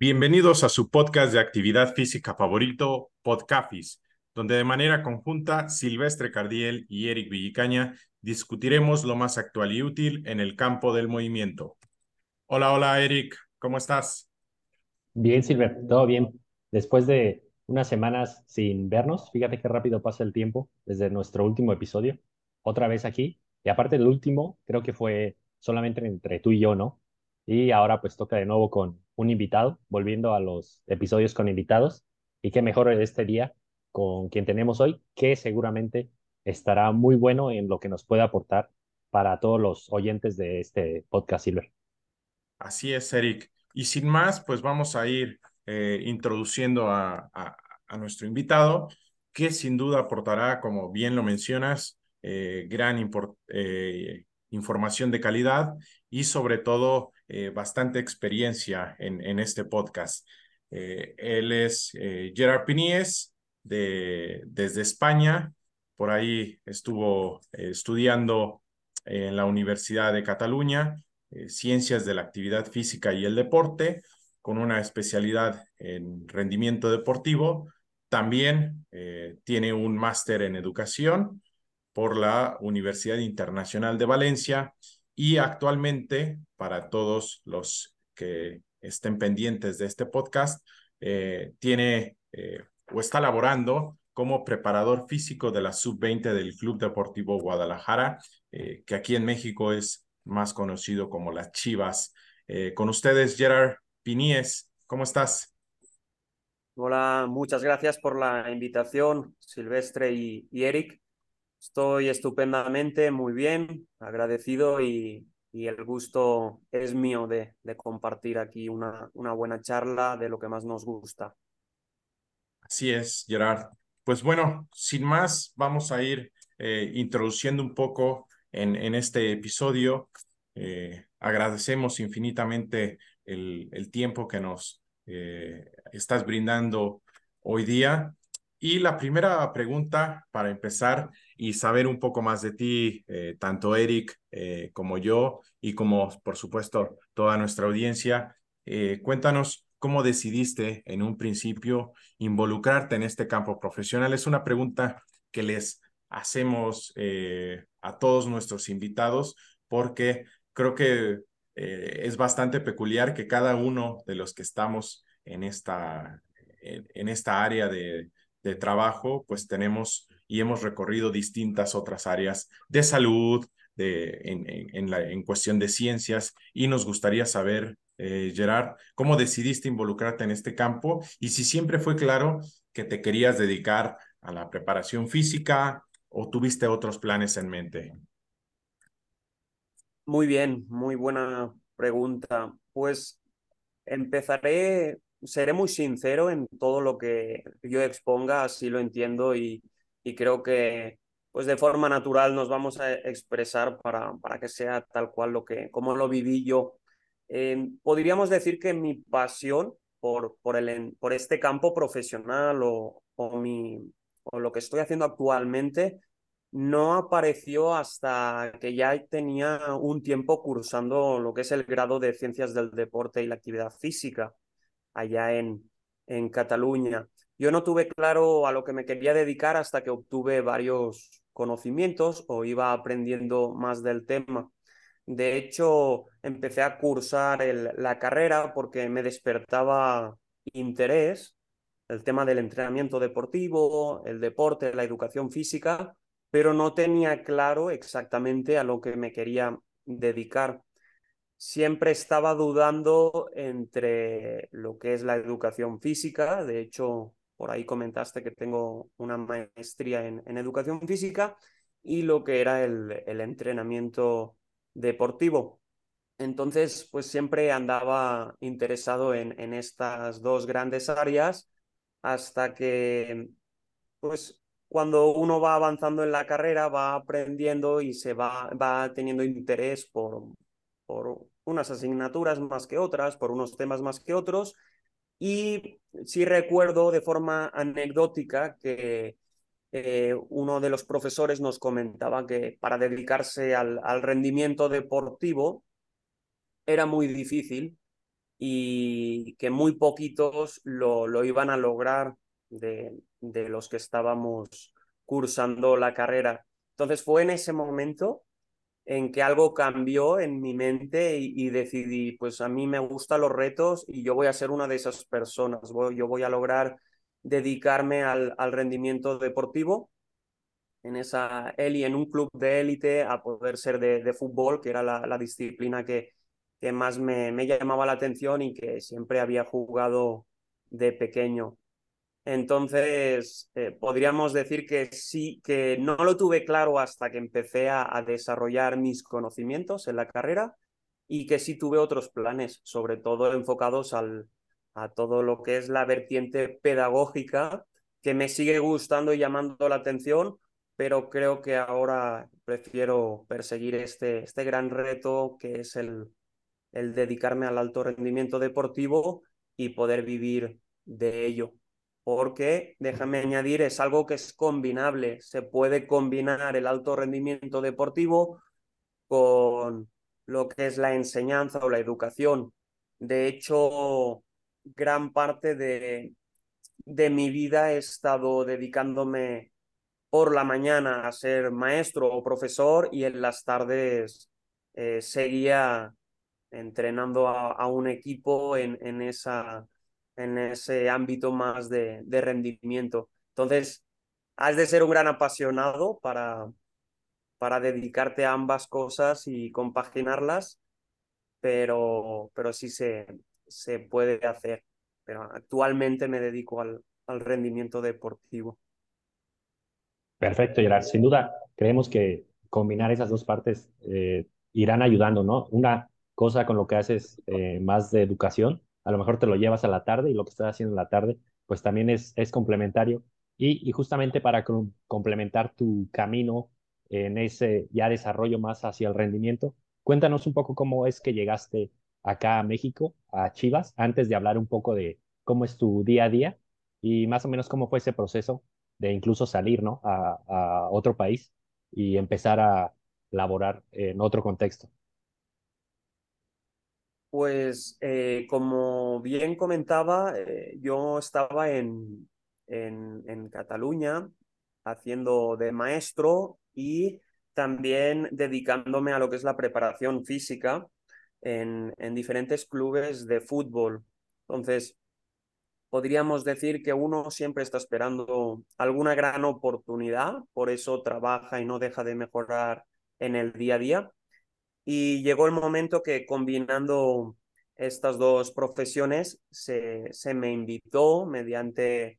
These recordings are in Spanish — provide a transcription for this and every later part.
Bienvenidos a su podcast de actividad física favorito, Podcafis, donde de manera conjunta Silvestre Cardiel y Eric Villicaña discutiremos lo más actual y útil en el campo del movimiento. Hola, hola Eric, ¿cómo estás? Bien, Silver, todo bien. Después de unas semanas sin vernos, fíjate qué rápido pasa el tiempo desde nuestro último episodio, otra vez aquí. Y aparte del último, creo que fue solamente entre tú y yo, ¿no? Y ahora pues toca de nuevo con un invitado, volviendo a los episodios con invitados. Y qué mejor este día con quien tenemos hoy, que seguramente estará muy bueno en lo que nos puede aportar para todos los oyentes de este podcast Silver. Así es, Eric. Y sin más, pues vamos a ir eh, introduciendo a, a, nuestro invitado, que sin duda aportará, como bien lo mencionas, eh, gran eh, información de calidad y sobre todo eh, bastante experiencia en, en este podcast. Eh, él es eh, Gerard Pinies de, desde España. Por ahí estuvo estudiando en la Universidad de Cataluña Ciencias de la Actividad Física y el Deporte, con una especialidad en rendimiento deportivo. También tiene un máster en educación por la Universidad Internacional de Valencia y actualmente, para todos los que estén pendientes de este podcast, eh, tiene eh, o está laborando como preparador físico de la sub-20 del Club Deportivo Guadalajara, eh, que aquí en México es más conocido como las Chivas. con ustedes, Gerard Pinies, ¿cómo estás? Hola, muchas gracias por la invitación, Silvestre y Eric. Estoy estupendamente, muy bien, agradecido y, el gusto es mío de, compartir aquí una, una, buena charla de lo que más nos gusta. Así es, Gerard. Pues bueno, sin más, vamos a ir eh, introduciendo un poco en, en este episodio. Eh, agradecemos infinitamente el, el, tiempo que nos eh, estás brindando hoy día. Y la primera pregunta para empezar y saber un poco más de ti, eh, tanto Eric eh, como yo y como por supuesto toda nuestra audiencia, eh, cuéntanos cómo decidiste en un principio involucrarte en este campo profesional. Es una pregunta que les hacemos a todos nuestros invitados porque creo que es bastante peculiar que cada uno de los que estamos en esta, en esta área de, de trabajo, pues tenemos y hemos recorrido distintas otras áreas de salud, de, en, en, la, en cuestión de ciencias, y nos gustaría saber, eh, Gerard, cómo decidiste involucrarte en este campo y si siempre fue claro que te querías dedicar a la preparación física o tuviste otros planes en mente. Muy bien, muy buena pregunta. Pues empezaré seré muy sincero en todo lo que yo exponga, así lo entiendo y, y creo que pues de forma natural nos vamos a expresar para, para que sea tal cual lo que, como lo viví yo. Eh, podríamos decir que mi pasión por, por, el, por este campo profesional o, o, mi, o lo que estoy haciendo actualmente no apareció hasta que ya tenía un tiempo cursando lo que es el grado de Ciencias del Deporte y la Actividad Física allá en, en Cataluña. Yo no tuve claro a lo que me quería dedicar hasta que obtuve varios conocimientos o iba aprendiendo más del tema. De hecho, empecé a cursar la carrera porque me despertaba interés el tema del entrenamiento deportivo, el deporte, la educación física, pero no tenía claro exactamente a lo que me quería dedicar siempre estaba dudando entre lo que es la educación física, de hecho, por ahí comentaste que tengo una maestría en, educación física, y lo que era el, entrenamiento deportivo. Entonces, pues siempre andaba interesado en, en, estas dos grandes áreas hasta que, pues, cuando uno va avanzando en la carrera, va aprendiendo y se va, va teniendo interés por, por unas asignaturas más que otras, por unos temas más que otros. Y sí recuerdo de forma anecdótica que eh, uno de los profesores nos comentaba que para dedicarse al, al rendimiento deportivo era muy difícil y que muy poquitos lo, lo iban a lograr de, de los que estábamos cursando la carrera. Entonces fue en ese momento en que algo cambió en mi mente y, decidí, pues a mí me gustan los retos y yo voy a ser una de esas personas. yo voy a lograr dedicarme al, al rendimiento deportivo en esa en un club de élite a poder ser de, de fútbol, que era la, la disciplina que, que más me, me, llamaba la atención y que siempre había jugado de pequeño. Entonces, eh, podríamos decir que sí, que no lo tuve claro hasta que empecé a, desarrollar mis conocimientos en la carrera y que sí tuve otros planes, sobre todo enfocados al, a todo lo que es la vertiente pedagógica, que me sigue gustando y llamando la atención, pero creo que ahora prefiero perseguir este, este gran reto que es el, el dedicarme al alto rendimiento deportivo y poder vivir de ello porque, déjame añadir, es algo que es combinable. Se puede combinar el alto rendimiento deportivo con lo que es la enseñanza o la educación. De hecho, gran parte de, de mi vida he estado dedicándome por la mañana a ser maestro o profesor y en las tardes eh, seguía entrenando a, a un equipo en, en esa en ese ámbito más de, de rendimiento. Entonces, has de ser un gran apasionado para, para dedicarte a ambas cosas y compaginarlas, pero, pero sí se, se puede hacer. Pero actualmente me dedico al, al rendimiento deportivo. Perfecto, Gerard. Sin duda, creemos que combinar esas dos partes eh, irán ayudando, ¿no? Una cosa con lo que haces eh, más de educación a lo mejor te lo llevas a la tarde y lo que estás haciendo en la tarde, pues también es, complementario. Y, justamente para complementar tu camino en ese ya desarrollo más hacia el rendimiento, cuéntanos un poco cómo es que llegaste acá a México, a Chivas, antes de hablar un poco de cómo es tu día a día y más o menos cómo fue ese proceso de incluso salir ¿no? a otro país y empezar a laborar en otro contexto. Pues eh, como bien comentaba, eh, yo estaba en, en, en, Cataluña haciendo de maestro y también dedicándome a lo que es la preparación física en, en diferentes clubes de fútbol. Entonces, podríamos decir que uno siempre está esperando alguna gran oportunidad, por eso trabaja y no deja de mejorar en el día a día. Y llegó el momento que combinando estas dos profesiones se, se me invitó mediante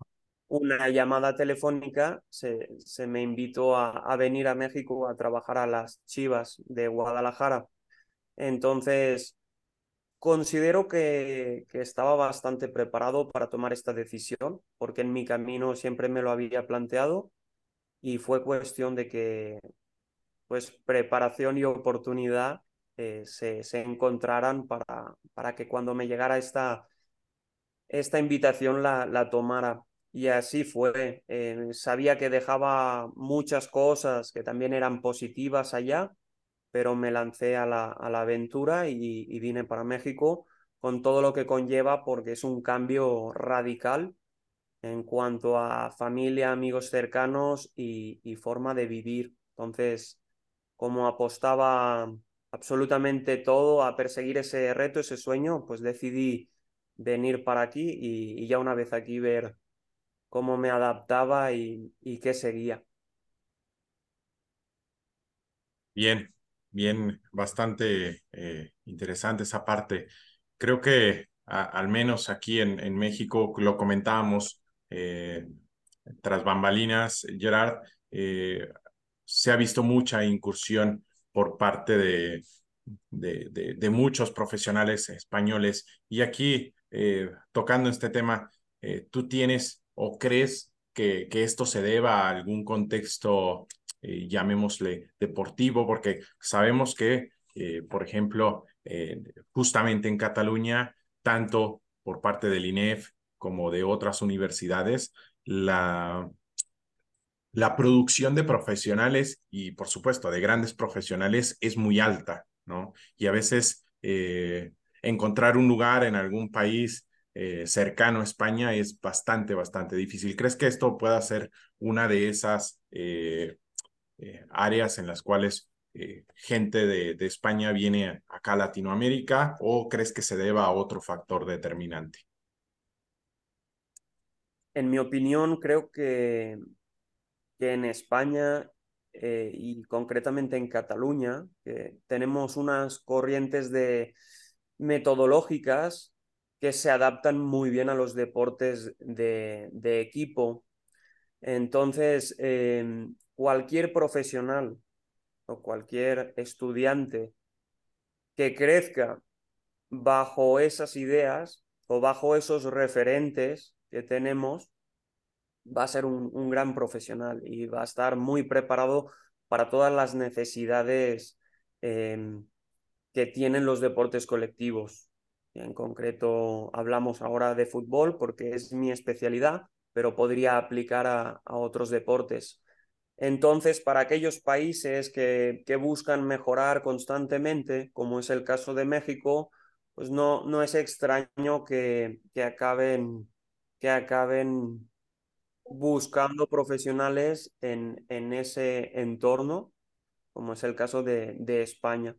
una llamada telefónica, se, se me invitó a, a, venir a México a trabajar a las Chivas de Guadalajara. Entonces, considero que, que estaba bastante preparado para tomar esta decisión, porque en mi camino siempre me lo había planteado y fue cuestión de que pues preparación y oportunidad eh, se, se, encontraran para, para que cuando me llegara esta, esta invitación la, la tomara. Y así fue. Eh, sabía que dejaba muchas cosas que también eran positivas allá, pero me lancé a la, a la aventura y, y vine para México con todo lo que conlleva porque es un cambio radical en cuanto a familia, amigos cercanos y, y forma de vivir. Entonces, como apostaba absolutamente todo a perseguir ese reto, ese sueño, pues decidí venir para aquí y, y ya una vez aquí ver cómo me adaptaba y, y qué seguía. Bien, bien, bastante eh, interesante esa parte. Creo que al menos aquí en, en, México lo comentábamos eh, tras bambalinas, Gerard, eh, se ha visto mucha incursión por parte de, de, de, muchos profesionales españoles. Y aquí, eh, tocando este tema, eh, ¿tú tienes o crees que, que, esto se deba a algún contexto, eh, llamémosle, deportivo? Porque sabemos que, eh, por ejemplo, justamente en Cataluña, tanto por parte del INEF como de otras universidades, la, la producción de profesionales y, por supuesto, de grandes profesionales es muy alta, ¿no? Y a veces eh, encontrar un lugar en algún país eh, cercano a España es bastante, bastante difícil. ¿Crees que esto pueda ser una de esas eh, áreas en las cuales gente de, de, España viene acá a Latinoamérica o crees que se deba a otro factor determinante? En mi opinión, creo que, que en España y concretamente en Cataluña, tenemos unas corrientes de metodológicas que se adaptan muy bien a los deportes de, equipo. Entonces, em, cualquier profesional o cualquier estudiante que crezca bajo esas ideas o bajo esos referentes que tenemos, va a ser un, gran profesional y va a estar muy preparado para todas las necesidades em, que tienen los deportes colectivos. En concreto, hablamos ahora de fútbol porque es mi especialidad, pero podría aplicar a, otros deportes. Entonces, para aquellos países que, que, buscan mejorar constantemente, como es el caso de México, pues no, no es extraño que, que, acaben, que acaben buscando profesionales en, en ese entorno, como es el caso de, de España.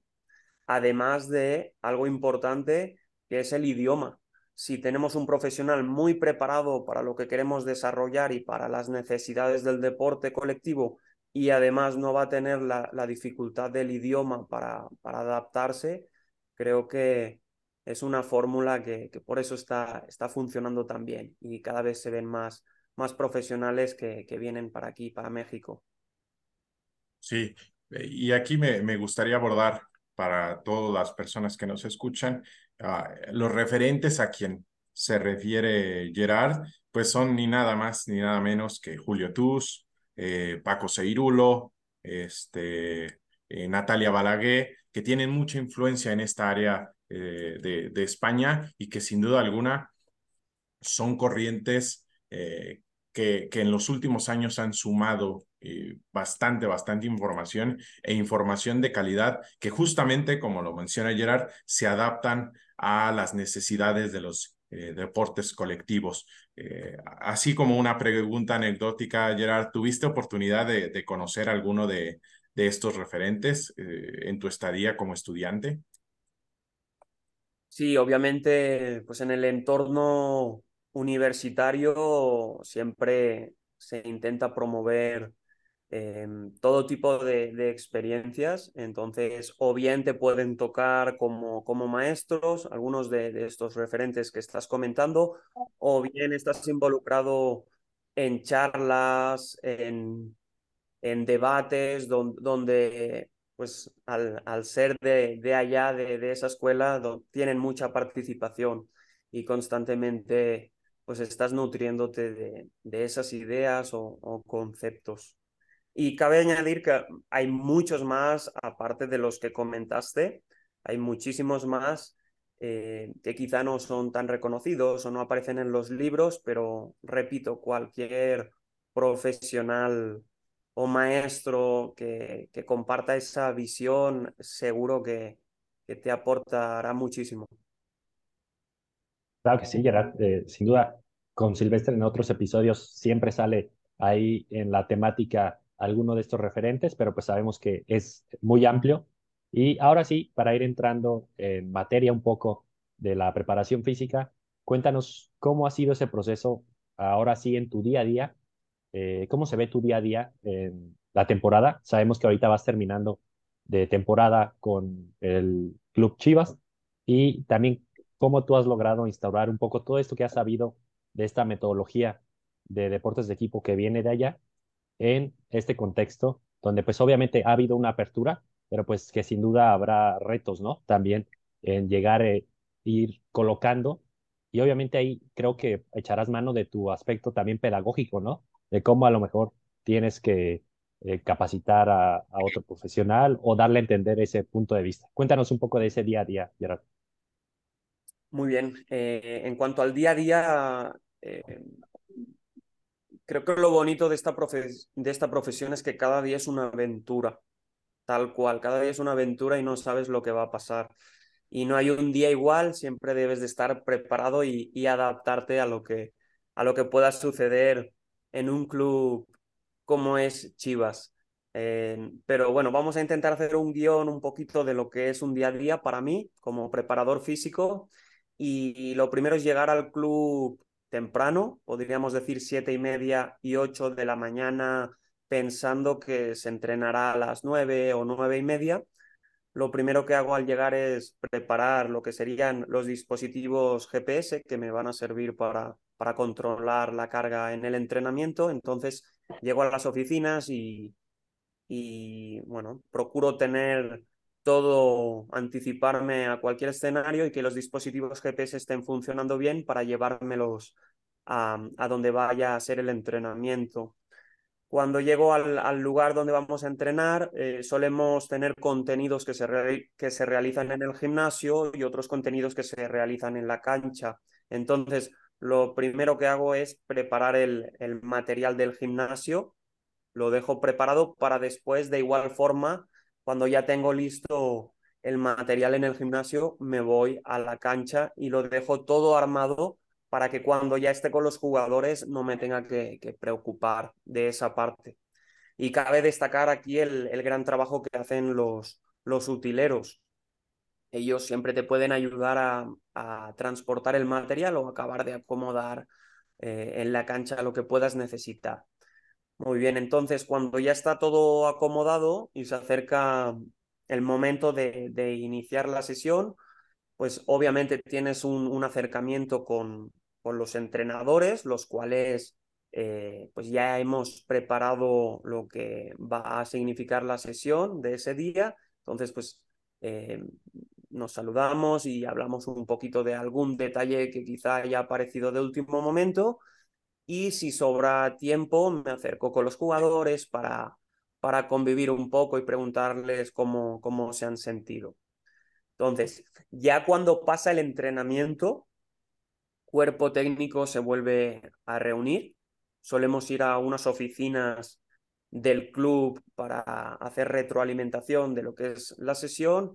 Además de algo importante que es el idioma. Si tenemos un profesional muy preparado para lo que queremos desarrollar y para las necesidades del deporte colectivo y además no va a tener la, dificultad del idioma para, para, adaptarse, creo que es una fórmula que, que, por eso está, está funcionando tan bien y cada vez se ven más, más profesionales que, que vienen para aquí, para México. Sí, y aquí me, me gustaría abordar para todas las personas que nos escuchan Ah, los referentes a quien se refiere Gerard, pues son ni nada más ni nada menos que Julio Tuz, eh, Paco Seirulo, este, eh, Natalia Balaguer, que tienen mucha influencia en esta área eh, de, de, España y que sin duda alguna son corrientes que, que en los últimos años han sumado bastante, bastante información e información de calidad que justamente, como lo menciona Gerard, se adaptan a las necesidades de los eh, deportes colectivos. Eh, así como una pregunta anecdótica, Gerard, ¿tuviste oportunidad de, conocer alguno de, de estos referentes eh, en tu estadía como estudiante? Sí, obviamente, pues en el entorno universitario siempre se intenta promover Em, todo tipo de, experiencias. Entonces, o bien te pueden tocar como, como maestros, algunos de, estos referentes que estás comentando, o bien estás involucrado en charlas, en, en debates, donde, pues al, al, ser de, de allá, de, de esa escuela, tienen mucha participación y constantemente pues estás nutriéndote de, de esas ideas o, conceptos. Y cabe añadir que hay muchos más, aparte de los que comentaste, hay muchísimos más eh, que quizá no son tan reconocidos o no aparecen en los libros, pero repito, cualquier profesional o maestro que, que comparta esa visión, seguro que, que, te aportará muchísimo. Claro que sí, Gerard. Eh, sin duda, con Silvestre en otros episodios siempre sale ahí en la temática alguno de estos referentes, pero pues sabemos que es muy amplio. Y ahora sí, para ir entrando en materia un poco de la preparación física, cuéntanos cómo ha sido ese proceso ahora sí en tu día a día, eh, cómo se ve tu día a día en la temporada. Sabemos que ahorita vas terminando de temporada con el Club Chivas y también cómo tú has logrado instaurar un poco todo esto que has sabido de esta metodología de deportes de equipo que viene de allá en este contexto, donde pues obviamente ha habido una apertura, pero pues que sin duda habrá retos, ¿no? También en llegar a eh, ir colocando y obviamente ahí creo que echarás mano de tu aspecto también pedagógico, ¿no? De cómo a lo mejor tienes que eh, capacitar a, otro profesional o darle a entender ese punto de vista. Cuéntanos un poco de ese día a día, Gerard. Muy bien. Eh, en cuanto al día a día, Creo que lo bonito de esta, de esta profesión es que cada día es una aventura, tal cual, cada día es una aventura y no sabes lo que va a pasar. y no hay un día igual, siempre debes de estar preparado y, y adaptarte a lo, que, a lo que pueda suceder en un club como es Chivas. Eh, pero bueno, vamos a intentar hacer un guion un poquito de lo que es un día a día para mí como preparador físico. Y, lo primero es llegar al club temprano, podríamos decir siete y media y ocho de la mañana, pensando que se entrenará a las nueve o nueve y media. Lo primero que hago al llegar es preparar lo que serían los dispositivos GPS que me van a servir para, para controlar la carga en el entrenamiento. Entonces, llego a las oficinas y, y bueno, procuro tener todo, anticiparme a cualquier escenario y que los dispositivos GPS estén funcionando bien para llevármelos a, a donde vaya a ser el entrenamiento. Cuando llego al, al lugar donde vamos a entrenar, eh, solemos tener contenidos que se, que se realizan en el gimnasio y otros contenidos que se realizan en la cancha. Entonces, lo primero que hago es preparar el, el material del gimnasio lo dejo preparado para después, de igual forma, cuando ya tengo listo el material en el gimnasio, me voy a la cancha y lo dejo todo armado para que cuando ya esté con los jugadores no me tenga que, preocupar de esa parte. Y cabe destacar aquí el, el, gran trabajo que hacen los, los utileros. Ellos siempre te pueden ayudar a, a transportar el material o acabar de acomodar eh, en la cancha lo que puedas necesitar. Muy bien, entonces cuando ya está todo acomodado y se acerca el momento de, iniciar la sesión, pues obviamente tienes un, acercamiento con, con, los entrenadores, los cuales eh, pues ya hemos preparado lo que va a significar la sesión de ese día. Entonces, pues eh, nos saludamos y hablamos un poquito de algún detalle que quizá haya aparecido de último momento y si sobra tiempo me acerco con los jugadores para, para convivir un poco y preguntarles cómo, cómo se han sentido. Entonces, ya cuando pasa el entrenamiento, cuerpo técnico se vuelve a reunir. Solemos ir a unas oficinas del club para hacer retroalimentación de lo que es la sesión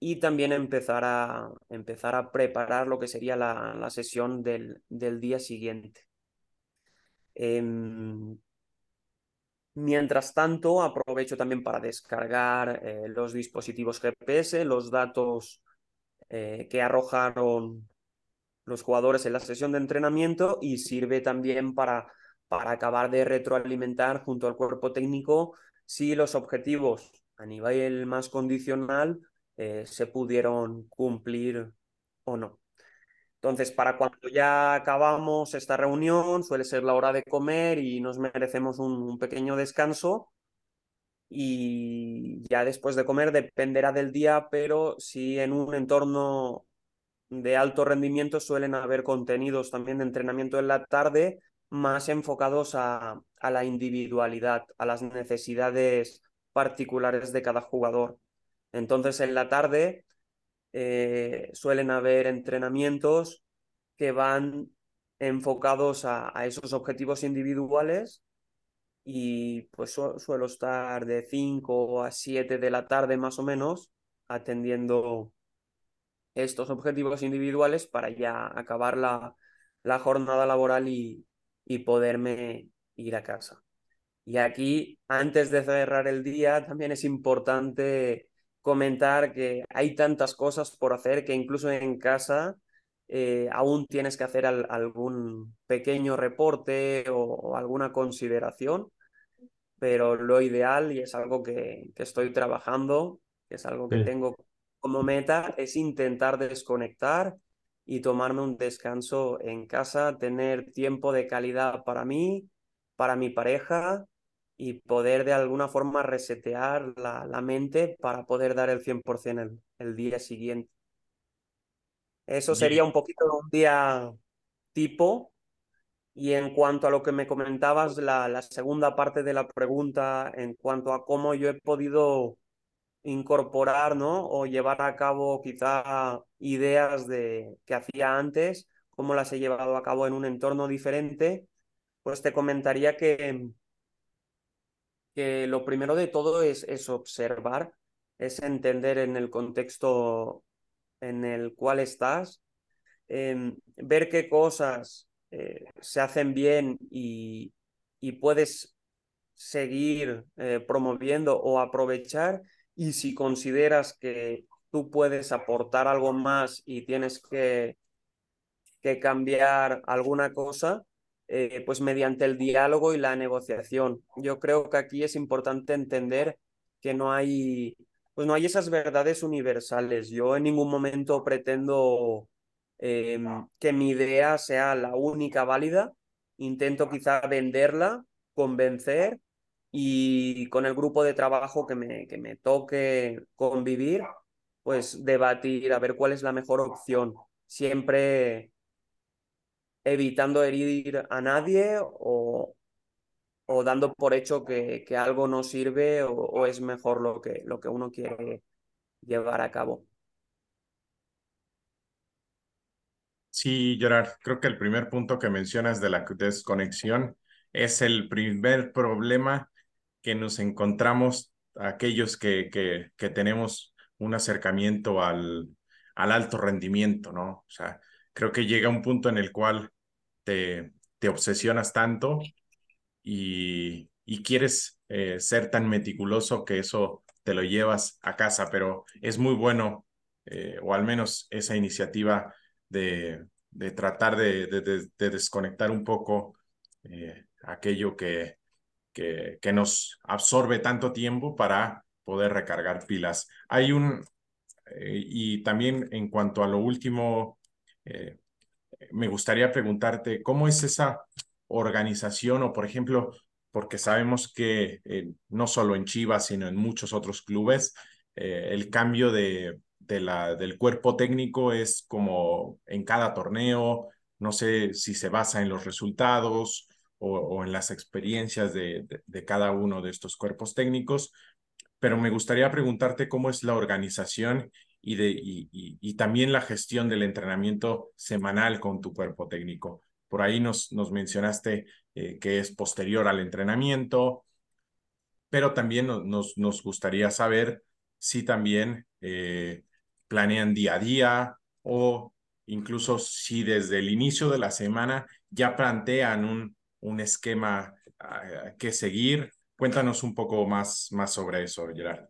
y también empezar a, empezar a preparar lo que sería la, la sesión del, del día siguiente. Em, mientras tanto, aprovecho también para descargar eh, los dispositivos GPS, los datos eh, que arrojaron los jugadores en la sesión de entrenamiento y sirve también para, para acabar de retroalimentar junto al cuerpo técnico si los objetivos a nivel más condicional eh, se pudieron cumplir o no. Entonces, para cuando ya acabamos esta reunión, suele ser la hora de comer y nos merecemos un, pequeño descanso. Y ya después de comer dependerá del día, pero si en un entorno de alto rendimiento suelen haber contenidos también de entrenamiento en la tarde más enfocados a, a la individualidad, a las necesidades particulares de cada jugador. Entonces, en la tarde eh, suelen haber entrenamientos que van enfocados a, esos objetivos individuales y pues suelo estar de 5 a 7 de la tarde más o menos atendiendo estos objetivos individuales para ya acabar la, la jornada laboral y, y poderme ir a casa. Y aquí, antes de cerrar el día, también es importante comentar que hay tantas cosas por hacer que incluso en casa eh, aún tienes que hacer algún pequeño reporte o, alguna consideración, pero lo ideal, y es algo que, que estoy trabajando, que es algo que tengo como meta, es intentar desconectar y tomarme un descanso en casa, tener tiempo de calidad para mí, para mi pareja y poder de alguna forma resetear la, la mente para poder dar el 100% el, el día siguiente. Eso sería un poquito un día tipo. Y en cuanto a lo que me comentabas, la, la, segunda parte de la pregunta, en cuanto a cómo yo he podido incorporar, ¿no? O llevar a cabo quizá ideas de que hacía antes, cómo las he llevado a cabo en un entorno diferente, pues te comentaría que que lo primero de todo es, es observar, es entender en el contexto en el cual estás, em, ver qué cosas eh, se hacen bien y, y puedes seguir eh, promoviendo o aprovechar y si consideras que tú puedes aportar algo más y tienes que, que cambiar alguna cosa, eh, pues mediante el diálogo y la negociación. Yo creo que aquí es importante entender que no hay, pues no hay esas verdades universales. Yo en ningún momento pretendo em, que mi idea sea la única válida. Intento quizá venderla, convencer y con el grupo de trabajo que me, que me toque convivir, pues debatir a ver cuál es la mejor opción. Siempre evitando herir a nadie o, o dando por hecho que, que algo no sirve o, es mejor lo que, lo que uno quiere llevar a cabo. Sí, Gerard, creo que el primer punto que mencionas de la desconexión es el primer problema que nos encontramos aquellos que, que, que tenemos un acercamiento al, al alto rendimiento, ¿no? O sea, creo que llega un punto en el cual te, obsesionas tanto y, y quieres eh, ser tan meticuloso que eso te lo llevas a casa, pero es muy bueno, eh, o al menos esa iniciativa de, de tratar de, de, de, desconectar un poco eh, aquello que, que, que, nos absorbe tanto tiempo para poder recargar pilas. Hay un, y también en cuanto a lo último, me gustaría preguntarte, ¿cómo es esa organización o, por ejemplo, porque sabemos que eh, no solo en Chivas, sino en muchos otros clubes, eh, el cambio de, la, del cuerpo técnico es como en cada torneo, no sé si se basa en los resultados o, en las experiencias de, cada uno de estos cuerpos técnicos, pero me gustaría preguntarte cómo es la organización y, de, y, y, también la gestión del entrenamiento semanal con tu cuerpo técnico. Por ahí nos, nos mencionaste eh, que es posterior al entrenamiento, pero también nos, nos gustaría saber si también eh, planean día a día o incluso si desde el inicio de la semana ya plantean un, un esquema uh, que seguir. Cuéntanos un poco más, más sobre eso, Gerard.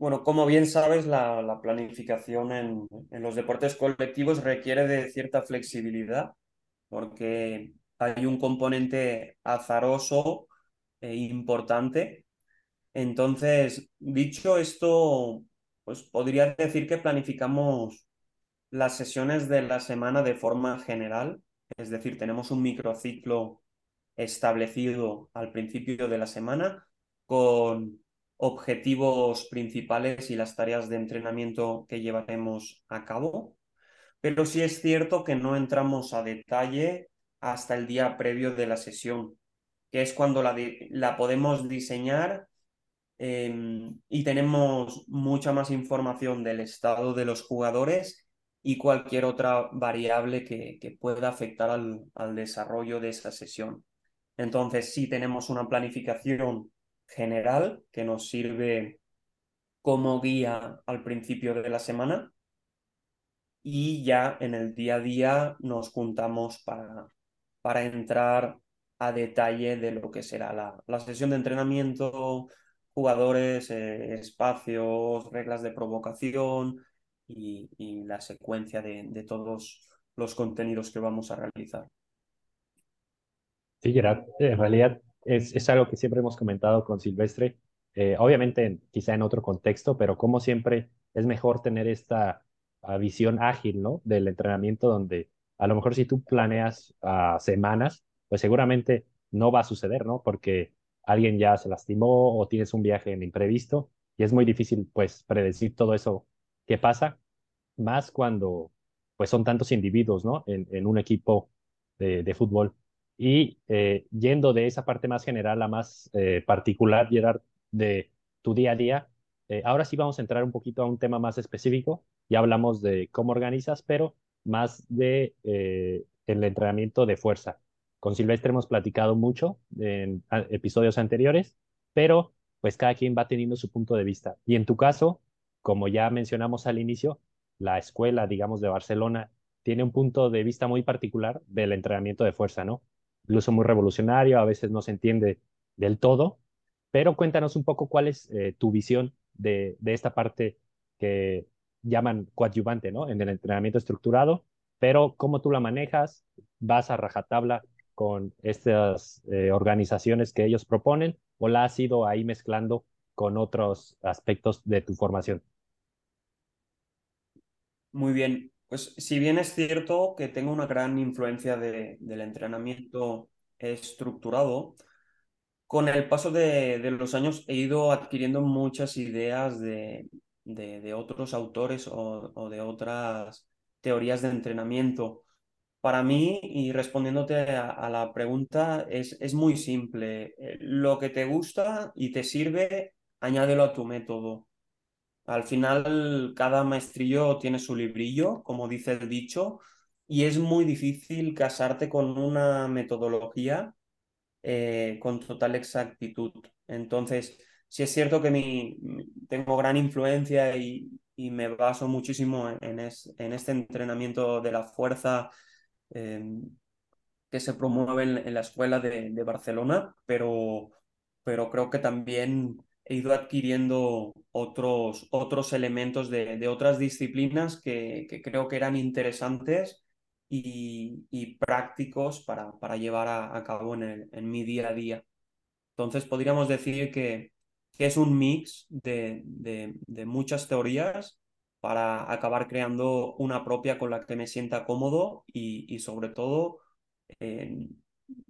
Bueno, como bien sabes, la, la planificación en, en, los deportes colectivos requiere de cierta flexibilidad porque hay un componente azaroso e importante. Entonces, dicho esto, pues podría decir que planificamos las sesiones de la semana de forma general, es decir, tenemos un microciclo establecido al principio de la semana con objetivos principales y las tareas de entrenamiento que llevaremos a cabo. Pero sí es cierto que no entramos a detalle hasta el día previo de la sesión, que es cuando la, la podemos diseñar eh, y tenemos mucha más información del estado de los jugadores y cualquier otra variable que, que pueda afectar al, al desarrollo de esa sesión. Entonces, sí tenemos una planificación general que nos sirve como guía al principio de la semana y ya en el día a día nos juntamos para, para entrar a detalle de lo que será la, la sesión de entrenamiento, jugadores, eh, espacios, reglas de provocación y, y la secuencia de, de, todos los contenidos que vamos a realizar. Sí, Gerard, en realidad es, es algo que siempre hemos comentado con Silvestre, eh, obviamente quizá en otro contexto, pero como siempre es mejor tener esta uh, visión ágil, ¿no? Del entrenamiento donde a lo mejor si tú planeas uh, semanas, pues seguramente no va a suceder, ¿no? Porque alguien ya se lastimó o tienes un viaje en imprevisto y es muy difícil pues predecir todo eso que pasa, más cuando pues son tantos individuos, ¿no? En, un equipo de fútbol. Y eh, yendo de esa parte más general a más eh, particular, Gerard, de tu día a día, eh, ahora sí vamos a entrar un poquito a un tema más específico. Ya hablamos de cómo organizas, pero más de eh, el entrenamiento de fuerza. Con Silvestre hemos platicado mucho en episodios anteriores, pero pues cada quien va teniendo su punto de vista. Y en tu caso, como ya mencionamos al inicio, la escuela, digamos, de Barcelona tiene un punto de vista muy particular del entrenamiento de fuerza, ¿no? Incluso muy revolucionario, a veces no se entiende del todo, pero cuéntanos un poco cuál es eh, tu visión de, esta parte que llaman coadyuvante, ¿no? En el entrenamiento estructurado, pero cómo tú la manejas, vas a rajatabla con estas eh, organizaciones que ellos proponen o la has ido ahí mezclando con otros aspectos de tu formación. Muy bien, pues si bien es cierto que tengo una gran influencia de, del entrenamiento estructurado, con el paso de, de, los años he ido adquiriendo muchas ideas de, de otros autores o, o, de otras teorías de entrenamiento. Para mí, y respondiéndote a, a la pregunta, es, es muy simple. Lo que te gusta y te sirve, añádelo a tu método. Al final, cada maestrillo tiene su librillo, como dice el dicho, y es muy difícil casarte con una metodología eh, con total exactitud. Entonces, si es cierto que mi, tengo gran influencia y, y me baso muchísimo en, es, en, este entrenamiento de la fuerza eh, que se promueve en, en la escuela de, de, Barcelona, pero, pero creo que también he ido adquiriendo otros, otros elementos de, de otras disciplinas que, que, creo que eran interesantes y, y prácticos para, para llevar a, cabo en, el, en, mi día a día. Entonces podríamos decir que, que es un mix de, de, de, muchas teorías para acabar creando una propia con la que me sienta cómodo y, y sobre todo eh,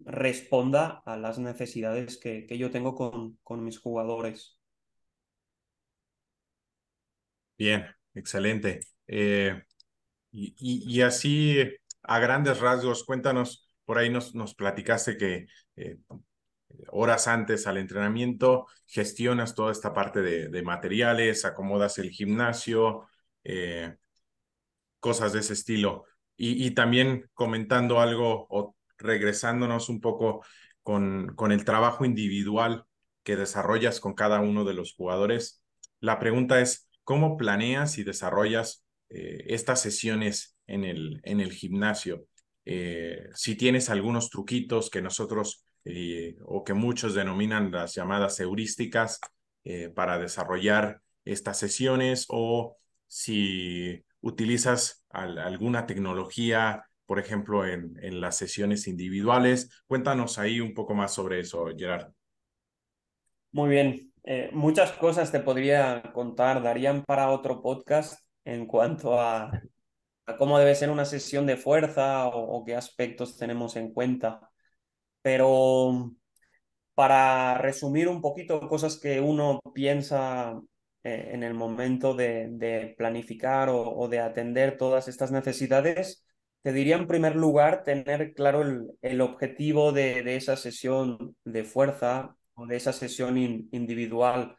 responda a las necesidades que, que yo tengo con, con, mis jugadores. Bien, excelente. Eh, y, y, así, a grandes rasgos, cuéntanos, por ahí nos, nos platicaste que eh, horas antes al entrenamiento gestionas toda esta parte de, de materiales, acomodas el gimnasio, eh, cosas de ese estilo. Y, y, también comentando algo o regresándonos un poco con, con el trabajo individual que desarrollas con cada uno de los jugadores. La pregunta es, ¿cómo planeas y desarrollas eh, estas sesiones en el, en el gimnasio? Eh, si tienes algunos truquitos que nosotros eh, o que muchos denominan las llamadas heurísticas para desarrollar estas sesiones o si utilizas al, alguna tecnología por ejemplo, en, en las sesiones individuales. Cuéntanos ahí un poco más sobre eso, Gerard. Muy bien. Eh, muchas cosas te podría contar, darían para otro podcast en cuanto a, cómo debe ser una sesión de fuerza o, qué aspectos tenemos en cuenta. Pero para resumir un poquito cosas que uno piensa eh, en el momento de, planificar o, de atender todas estas necesidades, te diría en primer lugar tener claro el, objetivo de, esa sesión de fuerza de esa sesión in, individual.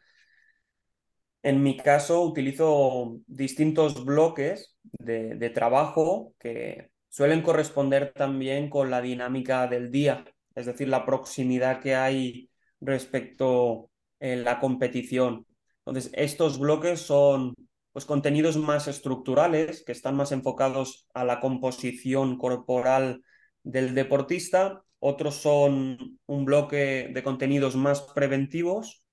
En mi caso utilizo distintos bloques de, trabajo que suelen corresponder también con la dinámica del día, es decir, la proximidad que hay respecto a la competición. Entonces, estos bloques son pues contenidos más estructurales, que están más enfocados a la composición corporal del deportista, otros son un bloque de contenidos más preventivos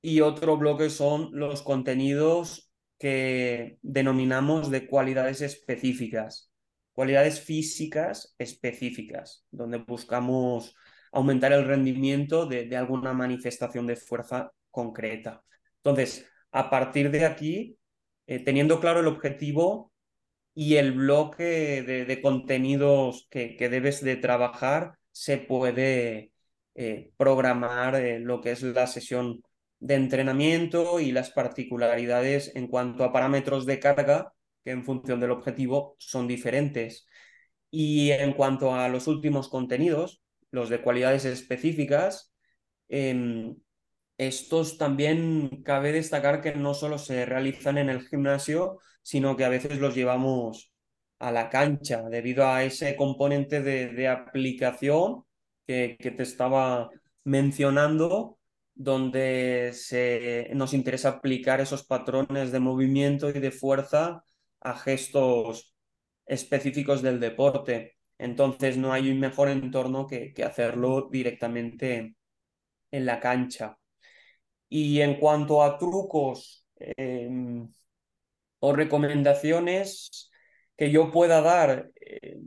y otro bloque son los contenidos que denominamos de cualidades específicas, cualidades físicas específicas, donde buscamos aumentar el rendimiento de, alguna manifestación de fuerza concreta. Entonces, a partir de aquí, eh, teniendo claro el objetivo y el bloque de, contenidos que, debes de trabajar, se puede eh, programar eh, lo que es la sesión de entrenamiento y las particularidades en cuanto a parámetros de carga, que en función del objetivo son diferentes. Y en cuanto a los últimos contenidos, los de cualidades específicas, eh, estos también cabe destacar que no solo se realizan en el gimnasio, sino que a veces los llevamos a la cancha debido a ese componente de, de aplicación que, que, te estaba mencionando. donde se, nos interesa aplicar esos patrones de movimiento y de fuerza a gestos específicos del deporte. Entonces no hay un mejor entorno que, hacerlo directamente en la cancha. Y en cuanto a trucos em, o recomendaciones que yo pueda dar eh,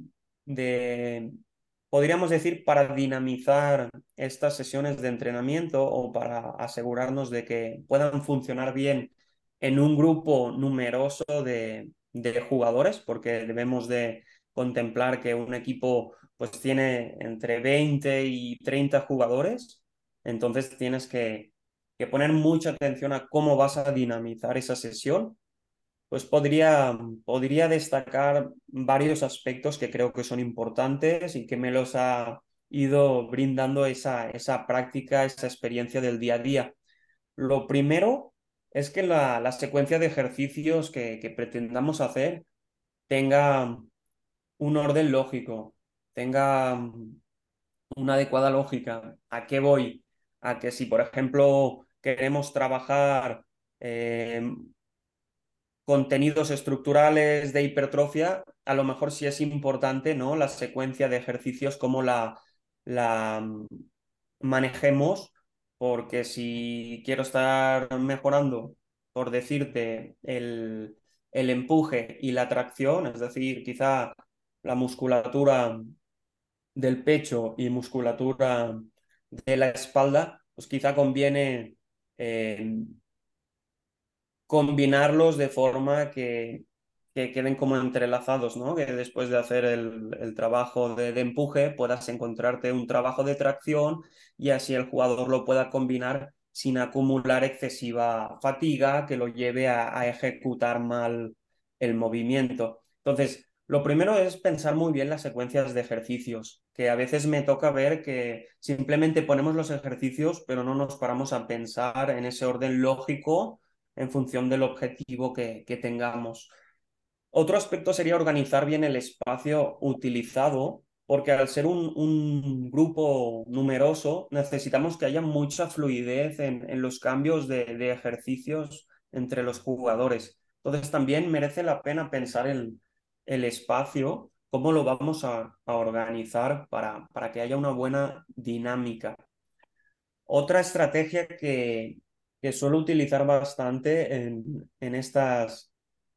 podríamos decir, para dinamizar estas sesiones de entrenamiento o para asegurarnos de que puedan funcionar bien en un grupo numeroso de, jugadores, porque debemos de contemplar que un equipo pues tiene entre 20 y 30 jugadores, entonces tienes que poner mucha atención a cómo vas a dinamizar esa sesión. Pues podría, podría destacar varios aspectos que creo que son importantes y que me los ha ido brindando esa, esa práctica, esa experiencia del día a día. Lo primero es que la, la secuencia de ejercicios que, pretendamos hacer tenga un orden lógico, tenga una adecuada lógica. ¿A qué voy? A que si, por ejemplo, queremos trabajar eh, contenidos estructurales de hipertrofia, a lo mejor sí es importante ¿no? la secuencia de ejercicios, cómo la, la manejemos, porque si quiero estar mejorando, por decirte, el, el empuje y la tracción, es decir, quizá la musculatura del pecho y musculatura de la espalda, pues quizá conviene eh, combinarlos de forma que, que, queden como entrelazados, ¿no? Que después de hacer el, trabajo de, empuje puedas encontrarte un trabajo de tracción y así el jugador lo pueda combinar sin acumular excesiva fatiga que lo lleve a ejecutar mal el movimiento. Entonces, lo primero es pensar muy bien las secuencias de ejercicios, que a veces me toca ver que simplemente ponemos los ejercicios, pero no nos paramos a pensar en ese orden lógico en función del objetivo que, tengamos. Otro aspecto sería organizar bien el espacio utilizado, porque al ser un, grupo numeroso necesitamos que haya mucha fluidez en, los cambios de, ejercicios entre los jugadores. Entonces también merece la pena pensar en el espacio, cómo lo vamos a, organizar para, para, que haya una buena dinámica. Otra estrategia que, que suelo utilizar bastante en, en, estas,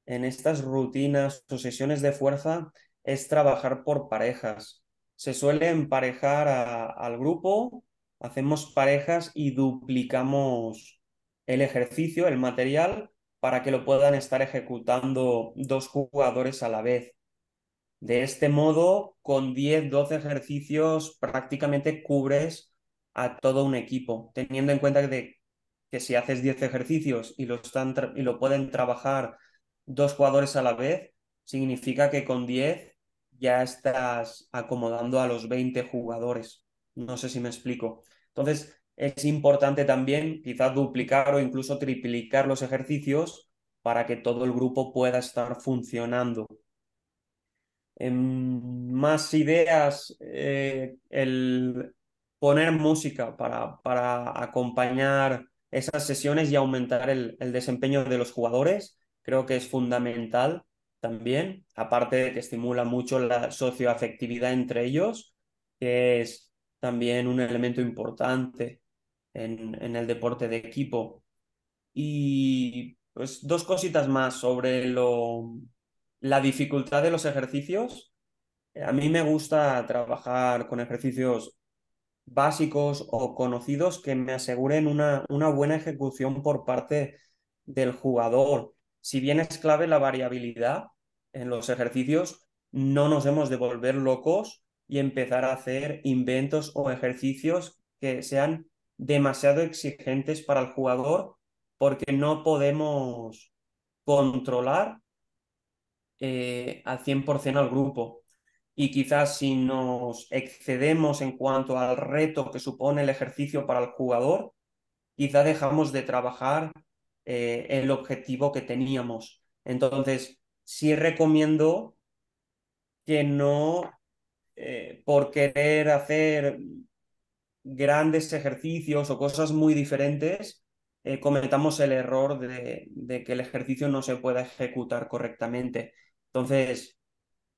en estas rutinas o sesiones de fuerza es trabajar por parejas. Se suele emparejar al grupo, hacemos parejas y duplicamos el ejercicio, el material, para que lo puedan estar ejecutando dos jugadores a la vez. De este modo, con 10, 12 ejercicios prácticamente cubres a todo un equipo, teniendo en cuenta que, que si haces 10 ejercicios y lo, están y lo pueden trabajar dos jugadores a la vez, significa que con 10 ya estás acomodando a los 20 jugadores. No sé si me explico. Entonces, es importante también quizás duplicar o incluso triplicar los ejercicios para que todo el grupo pueda estar funcionando. En más ideas, eh, el poner música para, para, acompañar esas sesiones y aumentar el, el desempeño de los jugadores, creo que es fundamental también, aparte de que estimula mucho la socioafectividad entre ellos, que es también un elemento importante en, el deporte de equipo. Y pues dos cositas más sobre lo, la dificultad de los ejercicios. A mí me gusta trabajar con ejercicios básicos o conocidos que me aseguren una, una buena ejecución por parte del jugador. Si bien es clave la variabilidad en los ejercicios, no nos hemos de volver locos y empezar a hacer inventos o ejercicios que sean demasiado exigentes para el jugador porque no podemos controlar eh, al 100% al grupo. Y quizás si nos excedemos en cuanto al reto que supone el ejercicio para el jugador, quizá dejamos de trabajar eh, el objetivo que teníamos. Entonces, sí recomiendo que no, eh, por querer hacer grandes ejercicios o cosas muy diferentes, eh, cometamos el error de, que el ejercicio no se pueda ejecutar correctamente. Entonces,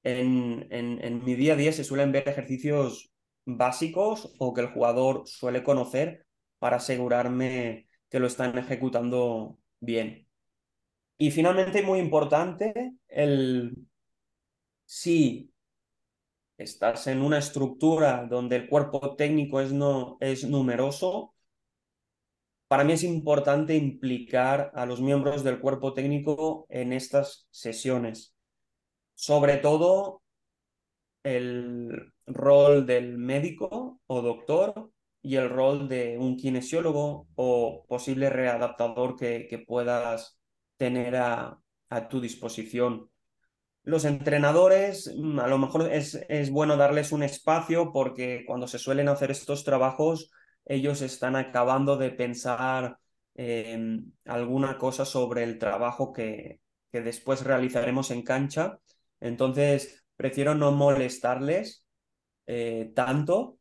en, mi día a día se suelen ver ejercicios básicos o que el jugador suele conocer para asegurarme que lo están ejecutando bien. Y finalmente, muy importante, el si estás en una estructura donde el cuerpo técnico es numeroso, para mí es importante implicar a los miembros del cuerpo técnico en estas sesiones. Sobre todo el rol del médico o doctor y el rol de un kinesiólogo o posible readaptador que, que puedas tener a, a tu disposición. Los entrenadores, mm, a lo mejor es, es, bueno darles un espacio porque cuando se suelen hacer estos trabajos, ellos están acabando de pensar en alguna cosa sobre el trabajo que, que después realizaremos en cancha. Entonces, prefiero no molestarles eh, tanto,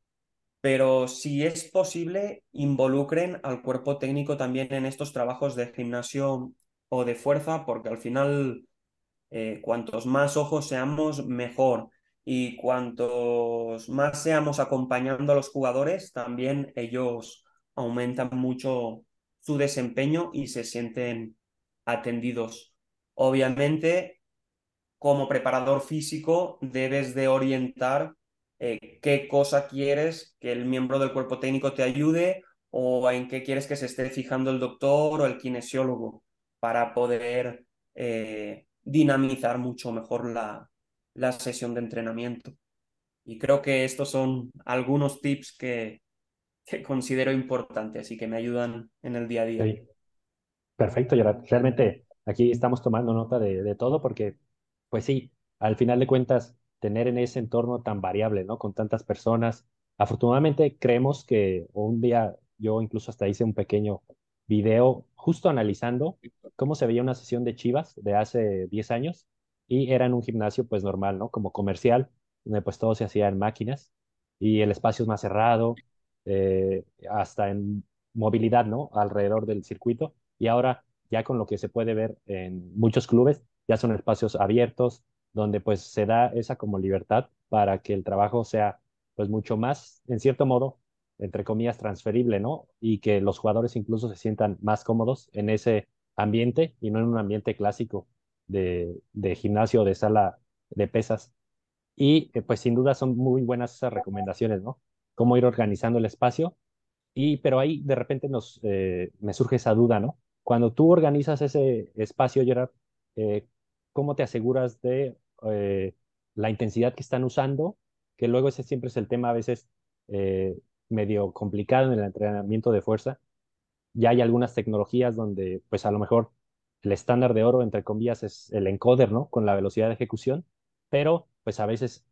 pero si es posible, involucren al cuerpo técnico también en estos trabajos de gimnasio o de fuerza, porque al final eh, cuantos más ojos seamos, mejor. Y cuantos más seamos acompañando a los jugadores, también ellos aumentan mucho su desempeño y se sienten atendidos. Obviamente, como preparador físico, debes de orientar eh, qué cosa quieres que el miembro del cuerpo técnico te ayude o en qué quieres que se esté fijando el doctor o el kinesiólogo para poder eh, dinamizar mucho mejor la, la sesión de entrenamiento. Y creo que estos son algunos tips que, que considero importantes y que me ayudan en el día a día. Perfecto, Gerard. Realmente aquí estamos tomando nota de, de, todo porque, pues sí, al final de cuentas, tener en ese entorno tan variable, ¿no? Con tantas personas. Afortunadamente creemos que un día yo incluso hasta hice un pequeño video justo analizando cómo se veía una sesión de Chivas de hace 10 años y era en un gimnasio pues normal, ¿no? Como comercial, donde pues todo se hacía en máquinas y el espacio es más cerrado, eh, hasta en movilidad, ¿no? Alrededor del circuito y ahora ya con lo que se puede ver en muchos clubes, ya son espacios abiertos, donde pues se da esa como libertad para que el trabajo sea pues mucho más, en cierto modo, entre comillas, transferible, ¿no? Y que los jugadores incluso se sientan más cómodos en ese ambiente y no en un ambiente clásico de, de gimnasio, de sala de pesas. Y eh, pues sin duda son muy buenas esas recomendaciones, ¿no? Cómo ir organizando el espacio. Y pero ahí de repente nos, eh, me surge esa duda, ¿no? Cuando tú organizas ese espacio, Gerard, eh, ¿cómo te aseguras de la intensidad que están usando? Que luego ese siempre es el tema a veces medio complicado en el entrenamiento de fuerza. Ya hay algunas tecnologías donde, pues a lo mejor el estándar de oro, entre comillas, es el encoder, ¿no? Con la velocidad de ejecución, pero pues a veces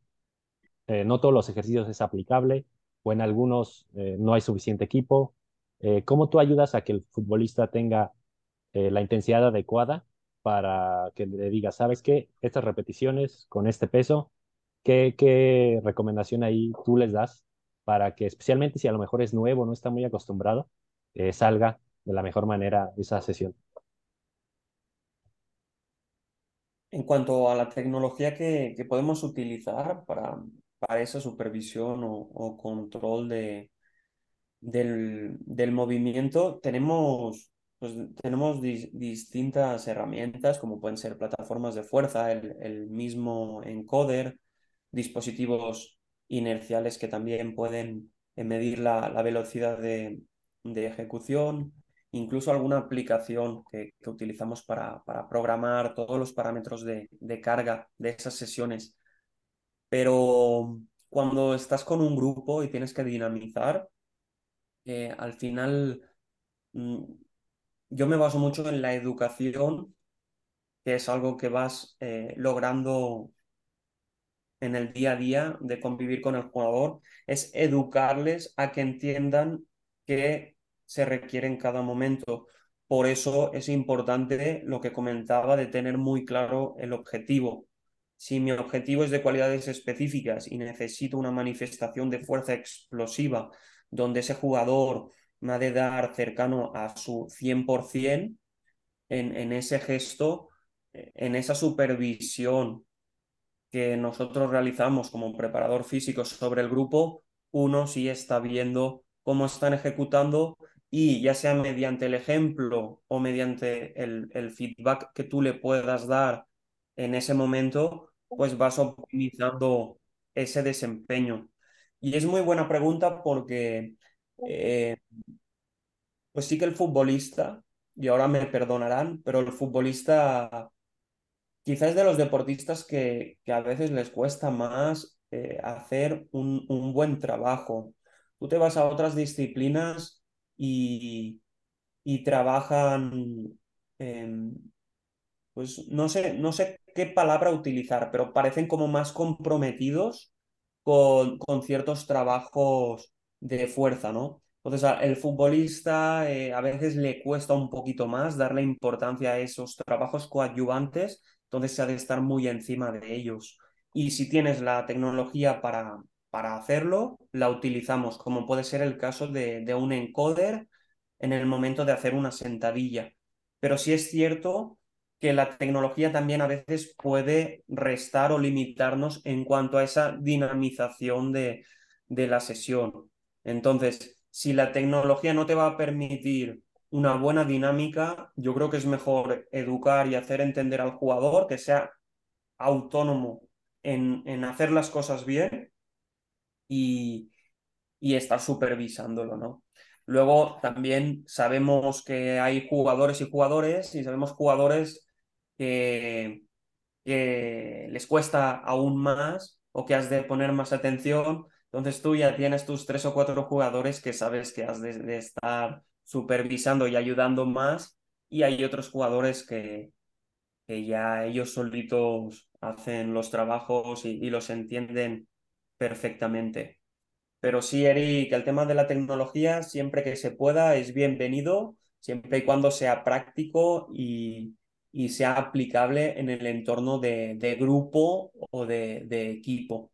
eh, no todos los ejercicios es aplicable o en algunos eh, no hay suficiente equipo. Eh, ¿Cómo tú ayudas a que el futbolista tenga la intensidad adecuada para que le diga, sabes qué, estas repeticiones con este peso, ¿qué, qué recomendación ahí tú les das para que especialmente si a lo mejor es nuevo, no está muy acostumbrado, eh, salga de la mejor manera esa sesión. En cuanto a la tecnología que, que podemos utilizar para, para esa supervisión o, control de, del, del, movimiento, tenemos, pues, tenemos distintas herramientas, como pueden ser plataformas de fuerza, el, mismo encoder, dispositivos inerciales que también pueden eh, medir la, velocidad de, ejecución, incluso alguna aplicación que, utilizamos para, para, programar todos los parámetros de, carga de esas sesiones. Pero cuando estás con un grupo y tienes que dinamizar, eh, al final mm, yo me baso mucho en la educación, que es algo que vas eh, logrando en el día a día de convivir con el jugador es educarles a que entiendan que se requiere en cada momento. Por eso es importante lo que comentaba de tener muy claro el objetivo. Si mi objetivo es de cualidades específicas y necesito una manifestación de fuerza explosiva donde ese jugador me ha de dar cercano a su 100% en, en ese gesto, en esa supervisión que nosotros realizamos como preparador físico sobre el grupo, uno sí está viendo cómo están ejecutando y ya sea mediante el ejemplo o mediante el, el feedback que tú le puedas dar en ese momento, pues vas optimizando ese desempeño. Y es muy buena pregunta porque, eh, pues sí que el futbolista, y ahora me perdonarán, pero el futbolista quizás es de los deportistas que, que a veces les cuesta más eh, hacer un, un, buen trabajo. Tú te vas a otras disciplinas y, y trabajan, pues no sé, no sé qué palabra utilizar, pero parecen como más comprometidos con, con ciertos trabajos de fuerza, ¿no? Entonces, el futbolista eh, a veces le cuesta un poquito más darle importancia a esos trabajos coadyuvantes, entonces se ha de estar muy encima de ellos. Y si tienes la tecnología para, para hacerlo, la utilizamos, como puede ser el caso de, de un encoder en el momento de hacer una sentadilla. Pero sí es cierto que la tecnología también a veces puede restar o limitarnos en cuanto a esa dinamización de, de la sesión. Entonces, si la tecnología no te va a permitir una buena dinámica, yo creo que es mejor educar y hacer entender al jugador que sea autónomo en, en hacer las cosas bien y, y estar supervisándolo, ¿no? Luego también sabemos que hay jugadores y jugadores y sabemos jugadores que, les cuesta aún más o que has de poner más atención. Entonces tú ya tienes tus tres o cuatro jugadores que sabes que has de, estar supervisando y ayudando más y hay otros jugadores que, que ya ellos solitos hacen los trabajos y, los entienden perfectamente. Pero sí, Eric, el tema de la tecnología, siempre que se pueda, es bienvenido, siempre y cuando sea práctico y, y sea aplicable en el entorno de, de grupo o de, de, equipo.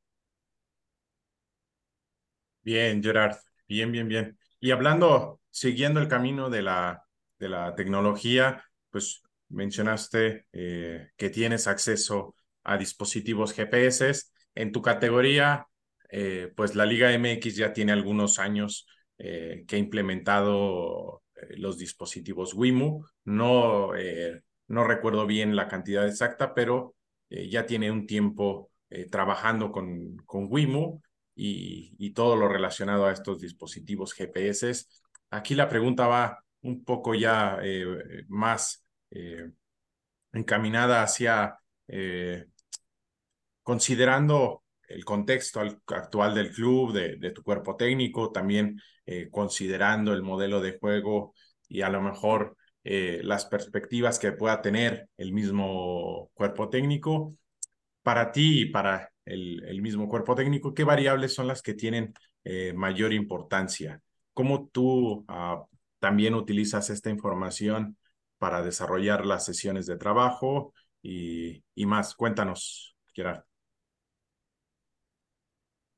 Bien, Gerard, bien, bien, bien. Y hablando, siguiendo el camino de la, de la tecnología, pues mencionaste eh, que tienes acceso a dispositivos GPS. En tu categoría, eh, pues la Liga MX ya tiene algunos años eh, que ha implementado eh, los dispositivos WIMU. No no recuerdo bien la cantidad exacta, pero ya tiene un tiempo trabajando con, con WIMU y, todo lo relacionado a estos dispositivos GPS. Aquí la pregunta va un poco ya eh, más eh, encaminada hacia eh, considerando el contexto actual del club, de, de tu cuerpo técnico, también considerando el modelo de juego y a lo mejor las perspectivas que pueda tener el mismo cuerpo técnico. Para ti y para el, mismo cuerpo técnico, ¿qué variables son las que tienen eh, mayor importancia? ¿Cómo tú uh, también utilizas esta información para desarrollar las sesiones de trabajo y, y más? Cuéntanos, Gerard.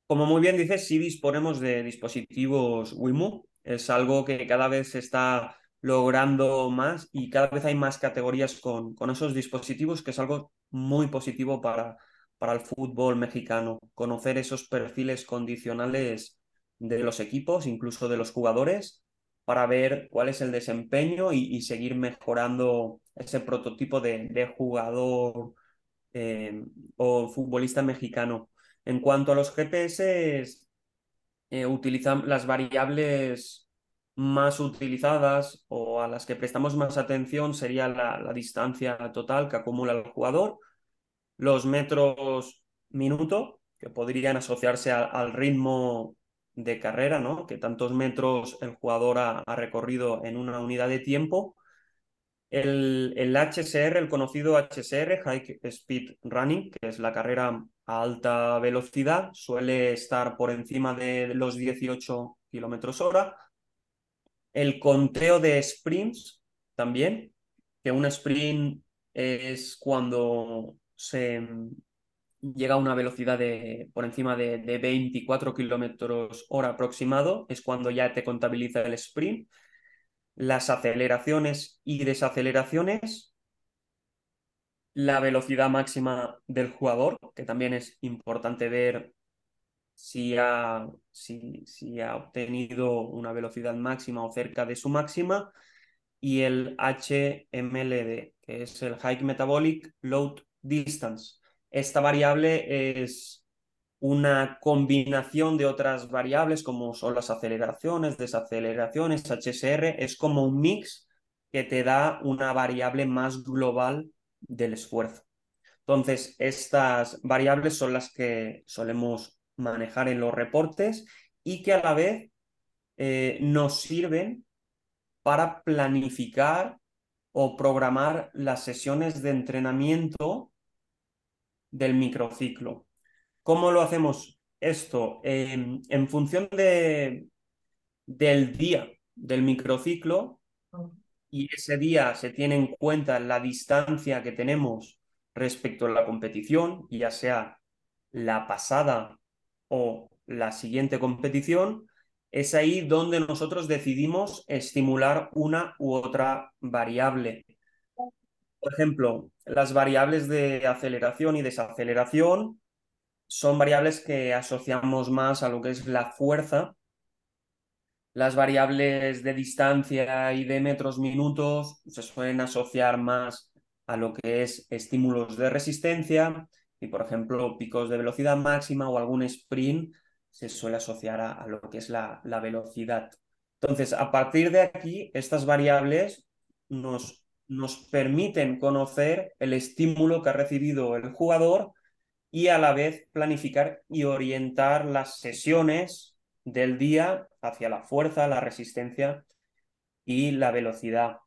Como muy bien dices, sí disponemos de dispositivos WIMU. Es algo que cada vez se está logrando más y cada vez hay más categorías con, con esos dispositivos, que es algo muy positivo para, para el fútbol mexicano, conocer esos perfiles condicionales de los equipos, incluso de los jugadores, para ver cuál es el desempeño y, seguir mejorando ese prototipo de, jugador eh, o futbolista mexicano. En cuanto a los GPS, eh, utilizan las variables más utilizadas o a las que prestamos más atención sería la distancia total que acumula el jugador, los metros minuto, que podrían asociarse al ritmo de carrera, ¿no? Que tantos metros el jugador ha, ha recorrido en una unidad de tiempo. El, el, HSR, el conocido HSR, High Speed Running, que es la carrera a alta velocidad, suele estar por encima de los 18 kilómetros hora el conteo de sprints también, que un sprint es cuando se, llega a una velocidad de por encima de, de 24 kilómetros hora aproximado, es cuando ya te contabiliza el sprint. Las aceleraciones y desaceleraciones, la velocidad máxima del jugador, que también es importante ver si ha, si ha obtenido una velocidad máxima o cerca de su máxima, y el HMLD, que es el High Metabolic Load Distance. Esta variable es una combinación de otras variables como son las aceleraciones, desaceleraciones, HSR, es como un mix que te da una variable más global del esfuerzo. Entonces, estas variables son las que solemos manejar en los reportes y que a la vez eh, nos sirven para planificar o programar las sesiones de entrenamiento del microciclo. ¿Cómo lo hacemos esto? en función de, del día del microciclo y ese día se tiene en cuenta la distancia que tenemos respecto a la competición, ya sea la pasada o la siguiente competición, es ahí donde nosotros decidimos estimular una u otra variable. Por ejemplo, las variables de aceleración y desaceleración son variables que asociamos más a lo que es la fuerza. Las variables de distancia y de metros minutos se suelen asociar más a lo que es estímulos de resistencia y, por ejemplo, picos de velocidad máxima o algún sprint se suele asociar a, lo que es la, la, velocidad. Entonces, a partir de aquí, estas variables nos, nos permiten conocer el estímulo que ha recibido el jugador y a la vez planificar y orientar las sesiones del día hacia la fuerza, la resistencia y la velocidad.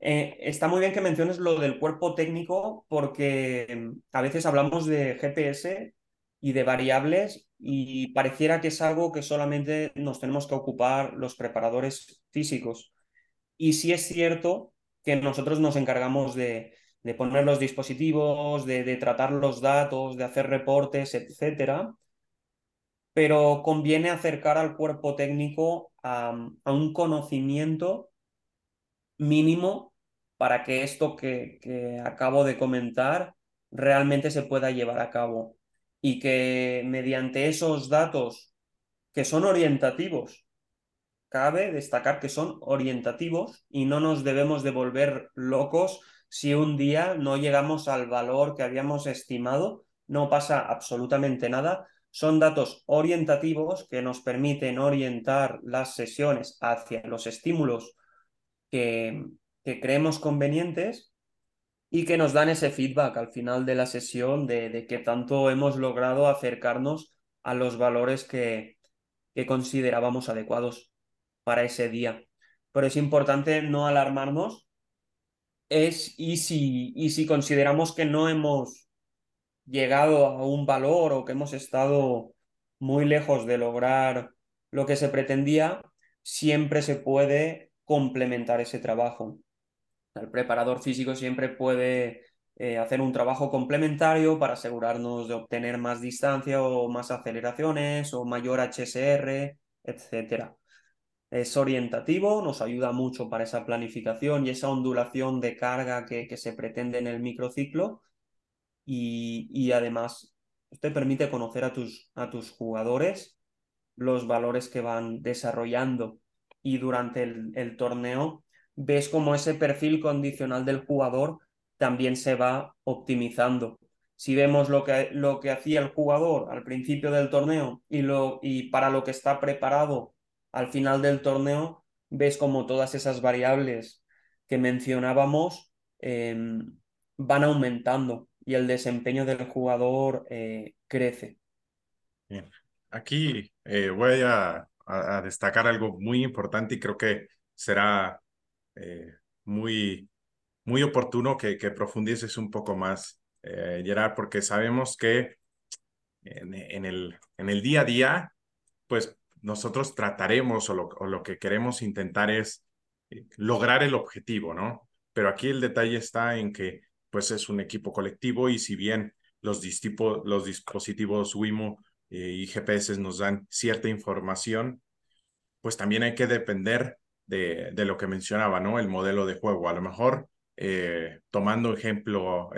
Eh, está muy bien que menciones lo del cuerpo técnico porque mm, a veces hablamos de GPS y de variables y pareciera que es algo que solamente nos tenemos que ocupar los preparadores físicos. Y sí es cierto que nosotros nos encargamos de, poner los dispositivos, de, tratar los datos, de hacer reportes, etcétera, pero conviene acercar al cuerpo técnico a, un conocimiento mínimo para que esto que acabo de comentar realmente se pueda llevar a cabo. Y que mediante esos datos que son orientativos, cabe destacar que son orientativos y no nos debemos de volver locos si un día no llegamos al valor que habíamos estimado, no pasa absolutamente nada. Son datos orientativos que nos permiten orientar las sesiones hacia los estímulos que, creemos convenientes y que nos dan ese feedback al final de la sesión de, de que tanto hemos logrado acercarnos a los valores que considerábamos adecuados para ese día. Pero es importante no alarmarnos es, y, si, y si consideramos que no hemos llegado a un valor o que hemos estado muy lejos de lograr lo que se pretendía, siempre se puede complementar ese trabajo. El preparador físico siempre puede eh, hacer un trabajo complementario para asegurarnos de obtener más distancia o más aceleraciones o mayor HSR, etc. Es orientativo, nos ayuda mucho para esa planificación y esa ondulación de carga que, que se pretende en el microciclo y, y, además te permite conocer a tus, a tus jugadores, los valores que van desarrollando y durante el, torneo ves cómo ese perfil condicional del jugador también se va optimizando. Si vemos lo que, lo que hacía el jugador al principio del torneo y, lo, y para lo que está preparado al final del torneo, ves como todas esas variables que mencionábamos em, van aumentando y el desempeño del jugador eh, crece. Bien. Aquí eh, voy a, destacar algo muy importante y creo que será eh, muy, muy oportuno que, que, profundices un poco más, Gerard, porque sabemos que en, en, el, en el día a día, pues nosotros trataremos o lo, o lo que queremos intentar es eh, lograr el objetivo, ¿no? Pero aquí el detalle está en que pues es un equipo colectivo y si bien los, los dispositivos Wimo eh, y GPS nos dan cierta información, pues también hay que depender de, de, lo que mencionaba, ¿no? El modelo de juego. A lo mejor, eh, tomando ejemplo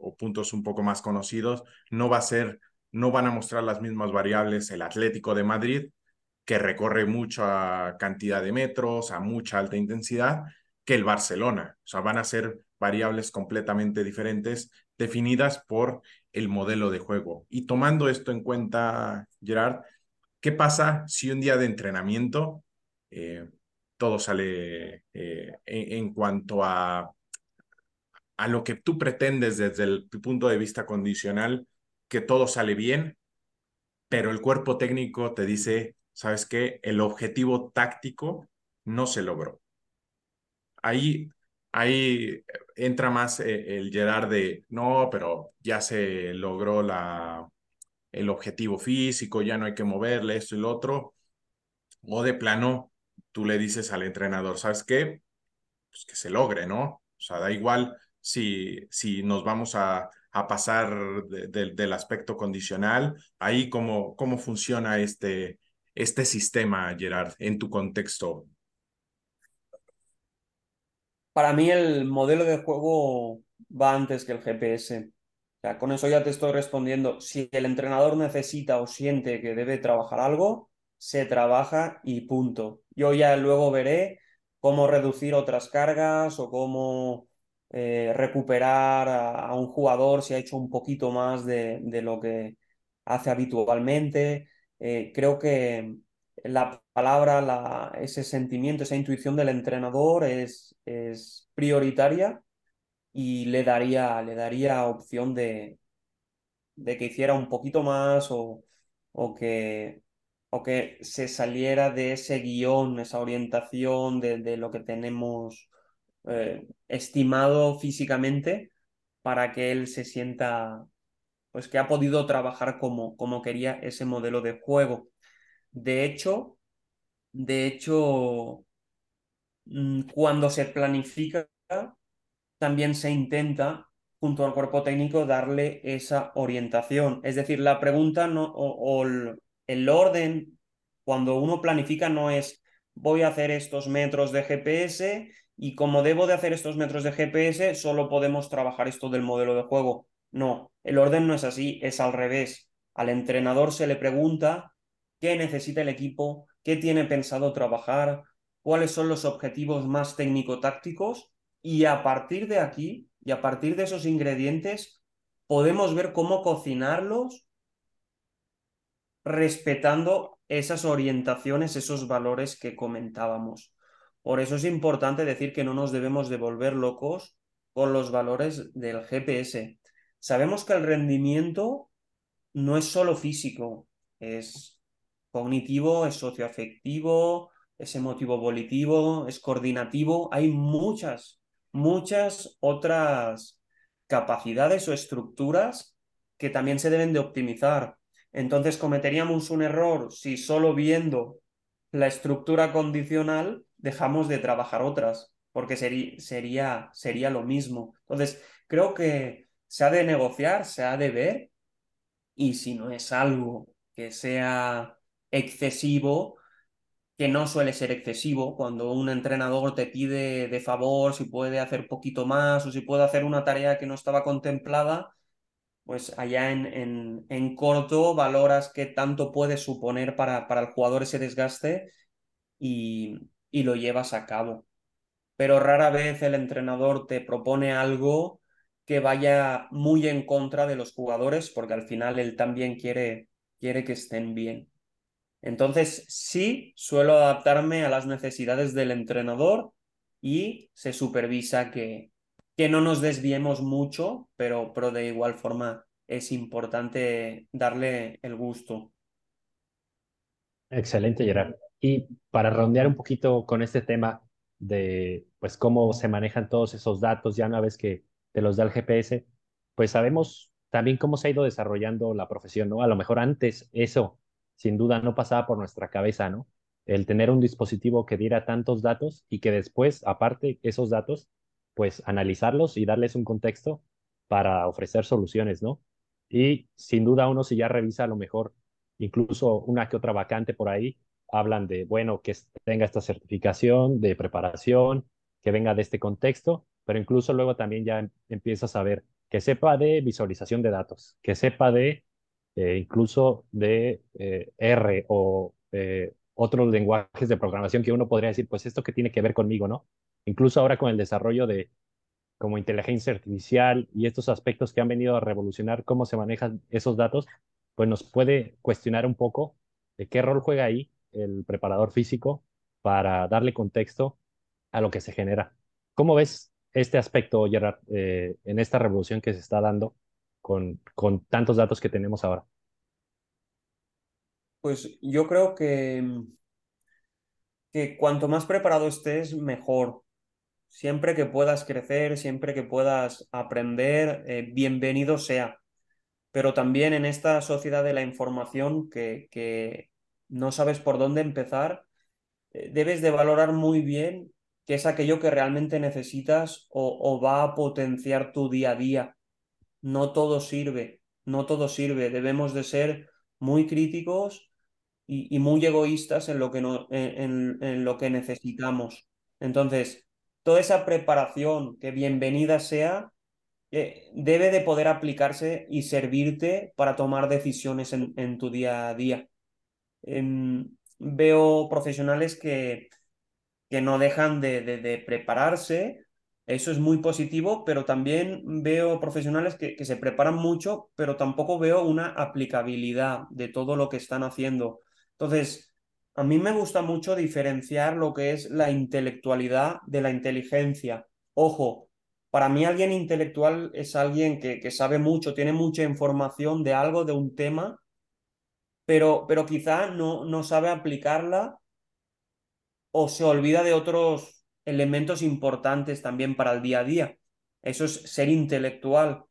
o puntos un poco más conocidos, no va a ser, no van a mostrar las mismas variables el Atlético de Madrid, que recorre mucha cantidad de metros, a mucha alta intensidad, que el Barcelona. O sea, van a ser variables completamente diferentes definidas por el modelo de juego. Y tomando esto en cuenta, Gerard, ¿qué pasa si un día de entrenamiento eh, todo sale eh, en, cuanto a, a lo que tú pretendes desde el punto de vista condicional, que todo sale bien, pero el cuerpo técnico te dice, ¿sabes qué? El objetivo táctico no se logró. Ahí ahí entra más eh, el Gerard de, no, pero ya se logró la, el objetivo físico, ya no hay que moverle esto y lo otro. O de plano, tú le dices al entrenador, ¿sabes qué? Pues que se logre, ¿no? O sea, da igual si, si nos vamos a, a pasar del aspecto condicional. Ahí, ¿cómo, cómo funciona este, este sistema, Gerard, en tu contexto para mí el modelo de juego va antes que el GPS. Con eso ya te estoy respondiendo. Si el entrenador necesita o siente que debe trabajar algo, se trabaja y punto. Yo ya luego veré cómo reducir otras cargas o cómo eh, recuperar a, un jugador si ha hecho un poquito más de, lo que hace habitualmente. Eh, creo que la palabra, la, ese sentimiento, esa intuición del entrenador es, es prioritaria y le daría, le daría opción de, de que hiciera un poquito más o, o, que, o que se saliera de ese guion, esa orientación de, de lo que tenemos eh, estimado físicamente para que él se sienta pues que ha podido trabajar como, como quería ese modelo de juego. De hecho, de hecho, mm, cuando se planifica, también se intenta, junto al cuerpo técnico, darle esa orientación. Es decir, la pregunta no, o, el, orden, cuando uno planifica, no es voy a hacer estos metros de GPS y como debo de hacer estos metros de GPS, solo podemos trabajar esto del modelo de juego. No, el orden no es así, es al revés. Al entrenador se le pregunta qué necesita el equipo, qué tiene pensado trabajar, cuáles son los objetivos más técnico-tácticos y a partir de aquí y a partir de esos ingredientes podemos ver cómo cocinarlos respetando esas orientaciones, esos valores que comentábamos. Por eso es importante decir que no nos debemos de volver locos con los valores del GPS. Sabemos que el rendimiento no es solo físico, es cognitivo, es socioafectivo, es emotivo volitivo, es coordinativo. Hay muchas, muchas otras capacidades o estructuras que también se deben de optimizar. Entonces cometeríamos un error si solo viendo la estructura condicional dejamos de trabajar otras, porque sería, sería, lo mismo. Entonces, creo que se ha de negociar, se ha de ver, y si no es algo que sea excesivo, que no suele ser excesivo, cuando un entrenador te pide de favor si puede hacer poquito más o si puede hacer una tarea que no estaba contemplada, pues allá en, en, en corto valoras qué tanto puede suponer para, para el jugador ese desgaste y, y lo llevas a cabo. Pero rara vez el entrenador te propone algo que vaya muy en contra de los jugadores, porque al final él también quiere, quiere que estén bien. Entonces, sí, suelo adaptarme a las necesidades del entrenador y se supervisa que, que no nos desviemos mucho, pero, pero de igual forma es importante darle el gusto. Excelente, Gerard. Y para rondear un poquito con este tema de pues cómo se manejan todos esos datos ya una vez que te los da el GPS, pues sabemos también cómo se ha ido desarrollando la profesión, ¿no? A lo mejor antes eso sin duda no pasaba por nuestra cabeza, ¿no? El tener un dispositivo que diera tantos datos y que después, aparte, esos datos, pues analizarlos y darles un contexto para ofrecer soluciones, ¿no? Y sin duda uno si ya revisa a lo mejor incluso una que otra vacante por ahí, hablan de, bueno, que tenga esta certificación de preparación, que venga de este contexto, pero incluso luego también ya em, empiezas a ver que sepa de visualización de datos, que sepa de eh, incluso de eh, R o eh, otros lenguajes de programación que uno podría decir, pues esto que tiene que ver conmigo, ¿no? Incluso ahora con el desarrollo de como inteligencia artificial y estos aspectos que han venido a revolucionar cómo se manejan esos datos, pues nos puede cuestionar un poco de qué rol juega ahí el preparador físico para darle contexto a lo que se genera. ¿Cómo ves este aspecto, Gerard, eh, en esta revolución que se está dando con, tantos datos que tenemos ahora? Pues yo creo que, cuanto más preparado estés, mejor. Siempre que puedas crecer, siempre que puedas aprender, eh, bienvenido sea. Pero también en esta sociedad de la información que no sabes por dónde empezar, eh, debes de valorar muy bien qué es aquello que realmente necesitas o, va a potenciar tu día a día. No todo sirve, no todo sirve. Debemos de ser muy críticos y, muy egoístas en lo que, no, en, lo que necesitamos. Entonces, toda esa preparación, que bienvenida sea, eh, debe de poder aplicarse y servirte para tomar decisiones en tu día a día. Veo profesionales que, que no dejan de, de, prepararse, eso es muy positivo, pero también veo profesionales que, que, se preparan mucho, pero tampoco veo una aplicabilidad de todo lo que están haciendo. Entonces, a mí me gusta mucho diferenciar lo que es la intelectualidad de la inteligencia. Ojo, para mí alguien intelectual es alguien que, que sabe mucho, tiene mucha información de algo, de un tema, pero, pero quizá no, no sabe aplicarla o se olvida de otros elementos importantes también para el día a día. Eso es ser intelectual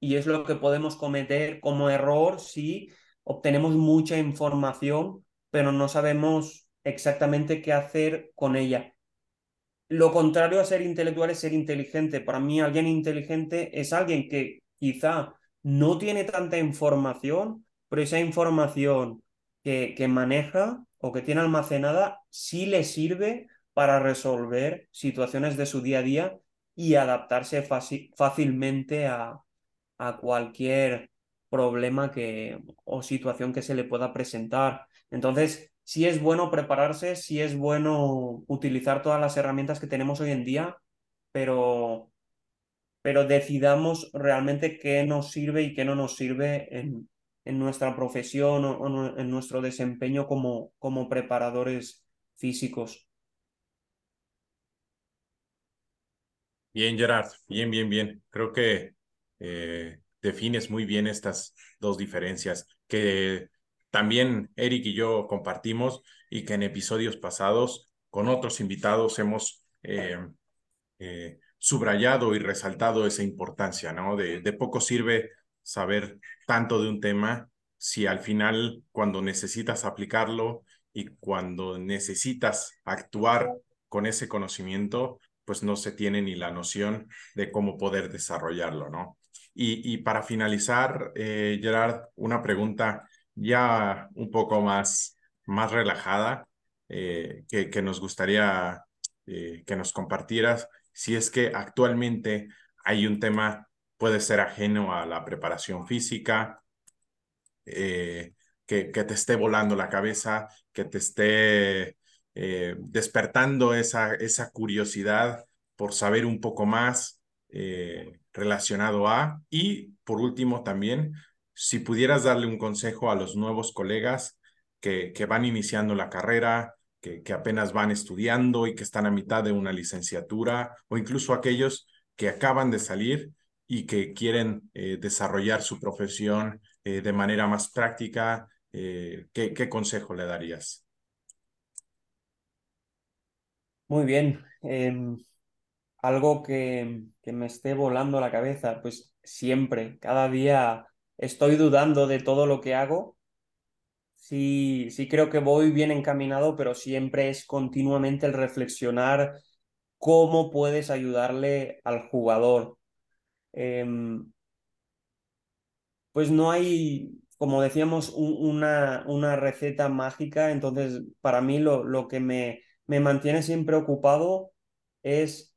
y es lo que podemos cometer como error si obtenemos mucha información, pero no sabemos exactamente qué hacer con ella. Lo contrario a ser intelectual es ser inteligente. Para mí alguien inteligente es alguien que quizá no tiene tanta información, pero esa información que, maneja o que tiene almacenada sí le sirve para resolver situaciones de su día a día y adaptarse fácilmente a, a, cualquier problema que, o situación que se le pueda presentar. Entonces, sí es bueno prepararse, sí es bueno utilizar todas las herramientas que tenemos hoy en día, pero pero decidamos realmente qué nos sirve y qué no nos sirve en, en nuestra profesión o, en nuestro desempeño como, como preparadores físicos. Bien, Gerard, bien, bien, bien. Creo que eh, defines muy bien estas dos diferencias que también Eric y yo compartimos y que en episodios pasados con otros invitados hemos eh, eh, subrayado y resaltado esa importancia, ¿no? De, de poco sirve saber tanto de un tema si al final cuando necesitas aplicarlo y cuando necesitas actuar con ese conocimiento, pues no se tiene ni la noción de cómo poder desarrollarlo, ¿no? Y, y para finalizar, eh, Gerard, una pregunta ya un poco más, más relajada eh, que, que, nos gustaría eh, que nos compartieras, si es que actualmente hay un tema, puede ser ajeno a la preparación física, eh, que, que, te esté volando la cabeza, que te esté eh, despertando esa, esa curiosidad por saber un poco más eh, relacionado a. Y por último también, si pudieras darle un consejo a los nuevos colegas que, que van iniciando la carrera, que, que apenas van estudiando y que están a mitad de una licenciatura, o incluso aquellos que acaban de salir y que quieren eh, desarrollar su profesión eh, de manera más práctica, eh, ¿qué, ¿qué, consejo le darías? Muy bien. Em, algo que, que, me esté volando la cabeza, pues siempre, cada día estoy dudando de todo lo que hago. Sí, sí creo que voy bien encaminado, pero siempre es continuamente el reflexionar cómo puedes ayudarle al jugador. Eh, pues no hay, como decíamos, una, una receta mágica. Entonces, para mí lo, lo que me, me mantiene siempre ocupado es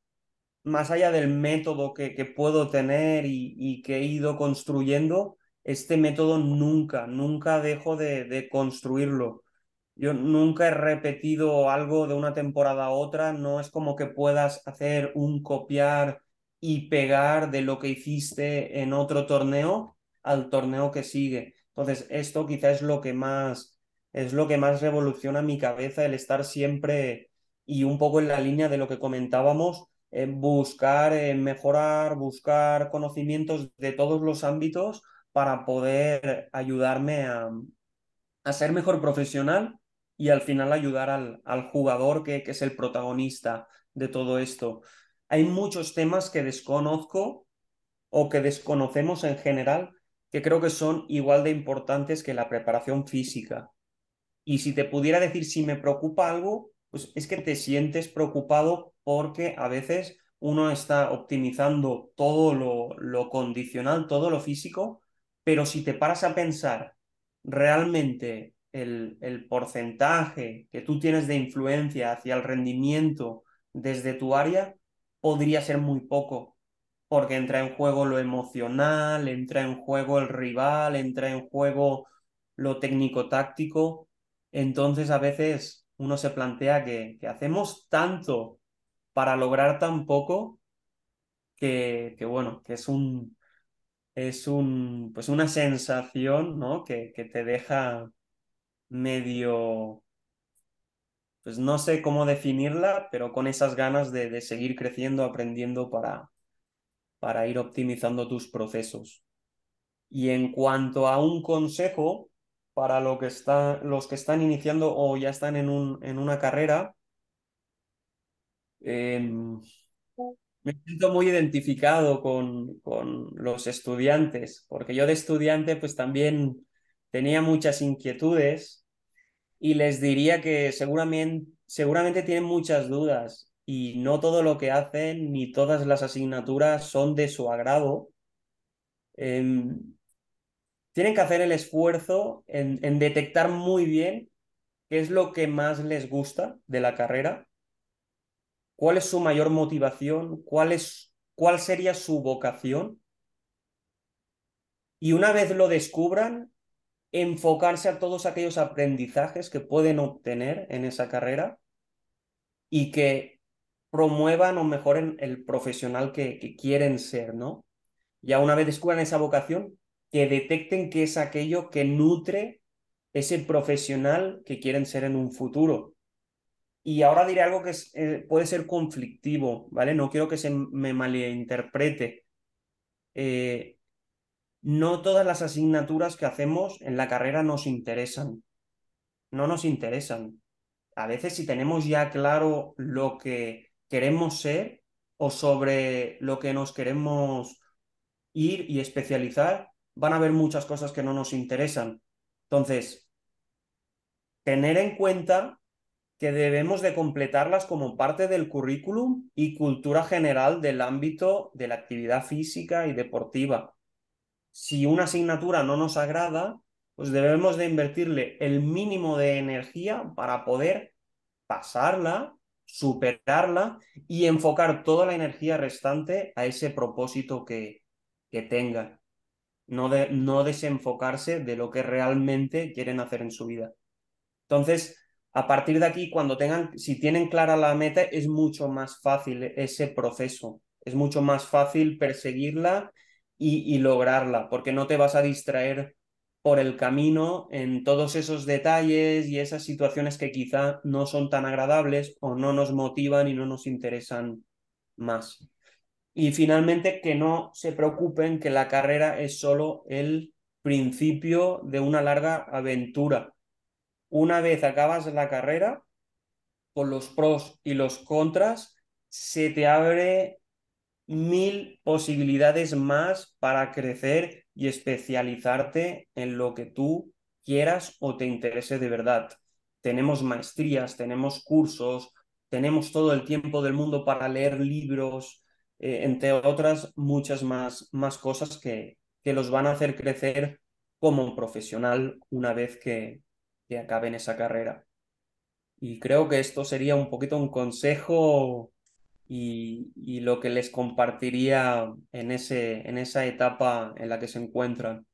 más allá del método que, que puedo tener y, y, que he ido construyendo, este método nunca, nunca dejo de, de, construirlo. Yo nunca he repetido algo de una temporada a otra, no es como que puedas hacer un copiar y pegar de lo que hiciste en otro torneo al torneo que sigue. Entonces, esto quizás es lo que más es lo que más revoluciona mi cabeza, el estar siempre y un poco en la línea de lo que comentábamos, buscar mejorar, buscar conocimientos de todos los ámbitos para poder ayudarme a, a ser mejor profesional y al final ayudar al, al jugador que, que, es el protagonista de todo esto. Hay muchos temas que desconozco o que desconocemos en general que creo que son igual de importantes que la preparación física. Y si te pudiera decir si me preocupa algo, pues es que te sientes preocupado porque a veces uno está optimizando todo lo, lo condicional, todo lo físico, pero si te paras a pensar realmente el, el, porcentaje que tú tienes de influencia hacia el rendimiento desde tu área, podría ser muy poco, porque entra en juego lo emocional, entra en juego el rival, entra en juego lo técnico-táctico. Entonces a veces uno se plantea que, que hacemos tanto para lograr tan poco que, que, bueno, que es un, es un, pues una sensación, ¿no? Que, que te deja medio, pues no sé cómo definirla, pero con esas ganas de, de seguir creciendo, aprendiendo para, para ir optimizando tus procesos. Y en cuanto a un consejo, para lo que está, los que están iniciando o ya están en, un, en una carrera, eh, me siento muy identificado con, con los estudiantes, porque yo de estudiante pues también tenía muchas inquietudes y les diría que seguramente, seguramente tienen muchas dudas y no todo lo que hacen ni todas las asignaturas son de su agrado. Eh, tienen que hacer el esfuerzo en, en detectar muy bien qué es lo que más les gusta de la carrera, cuál es su mayor motivación, cuál, es, cuál sería su vocación. Y una vez lo descubran, enfocarse a todos aquellos aprendizajes que pueden obtener en esa carrera y que promuevan o mejoren el profesional que, que quieren ser, ¿no? Ya una vez descubran esa vocación, que detecten qué es aquello que nutre ese profesional que quieren ser en un futuro. Y ahora diré algo que es, eh, puede ser conflictivo, ¿vale? No quiero que se me malinterprete. Eh, no todas las asignaturas que hacemos en la carrera nos interesan. No nos interesan. A veces si tenemos ya claro lo que queremos ser o sobre lo que nos queremos ir y especializar, van a haber muchas cosas que no nos interesan. Entonces, tener en cuenta que debemos de completarlas como parte del currículum y cultura general del ámbito de la actividad física y deportiva. Si una asignatura no nos agrada, pues debemos de invertirle el mínimo de energía para poder pasarla, superarla y enfocar toda la energía restante a ese propósito que, que tenga no, de, no desenfocarse de lo que realmente quieren hacer en su vida. Entonces, a partir de aquí, cuando tengan, si tienen clara la meta, es mucho más fácil ese proceso, es mucho más fácil perseguirla y, lograrla, porque no te vas a distraer por el camino en todos esos detalles y esas situaciones que quizá no son tan agradables o no nos motivan y no nos interesan más. Y finalmente, que no se preocupen que la carrera es solo el principio de una larga aventura. Una vez acabas la carrera, con los pros y los contras, se te abre mil posibilidades más para crecer y especializarte en lo que tú quieras o te interese de verdad. Tenemos maestrías, tenemos cursos, tenemos todo el tiempo del mundo para leer libros, eh, entre otras muchas más, más cosas que, que los van a hacer crecer como profesional una vez que, que acaben esa carrera. Y creo que esto sería un poquito un consejo y, lo que les compartiría en, ese, en esa etapa en la que se encuentran.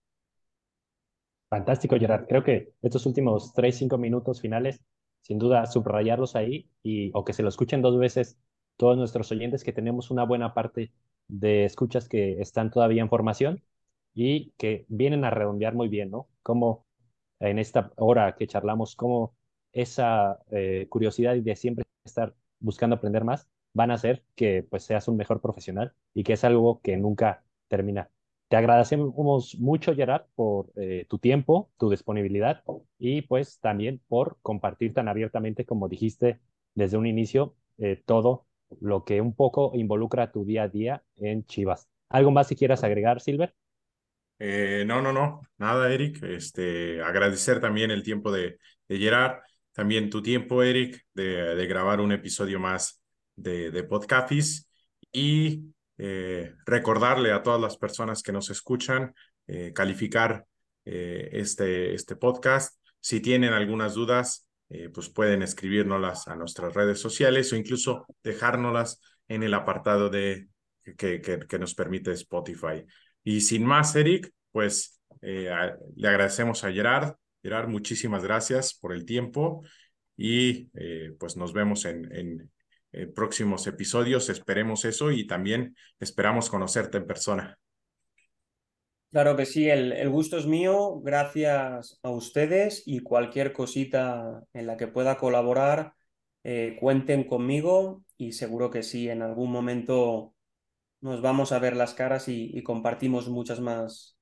Fantástico, Gerard. Creo que estos últimos tres, cinco minutos finales, sin duda, subrayarlos ahí y, o que se lo escuchen dos veces todos nuestros oyentes, que tenemos una buena parte de escuchas que están todavía en formación y que vienen a redondear muy bien, ¿no? Como en esta hora que charlamos, como esa eh, curiosidad de siempre estar buscando aprender más van a hacer que pues seas un mejor profesional y que es algo que nunca termina. Te agradecemos mucho, Gerard, por eh, tu tiempo, tu disponibilidad y pues también por compartir tan abiertamente, como dijiste desde un inicio, eh, todo lo que un poco involucra tu día a día en Chivas. ¿Algo más si quieras agregar, Silver? Eh, no, no, no, nada, Eric. Este, agradecer también el tiempo de, de Gerard, también tu tiempo, Eric, de, de grabar un episodio más de, de y eh, recordarle a todas las personas que nos escuchan, eh, calificar eh, este, este podcast. Si tienen algunas dudas, pues pueden escribirnoslas a nuestras redes sociales o incluso dejárnoslas en el apartado de, que, que, nos permite Spotify. Y sin más, Eric, pues le agradecemos a Gerard. Gerard, muchísimas gracias por el tiempo y pues nos vemos en, próximos episodios. Esperemos eso y también esperamos conocerte en persona. Claro que sí, el, el gusto es mío. Gracias a ustedes y cualquier cosita en la que pueda colaborar, eh, cuenten conmigo y seguro que sí, en algún momento nos vamos a ver las caras y, y compartimos muchas más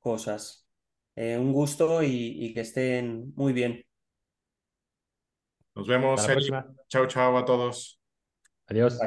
cosas. Eh, un gusto y, y, que estén muy bien. Nos vemos. Chao, chao a todos. Adiós.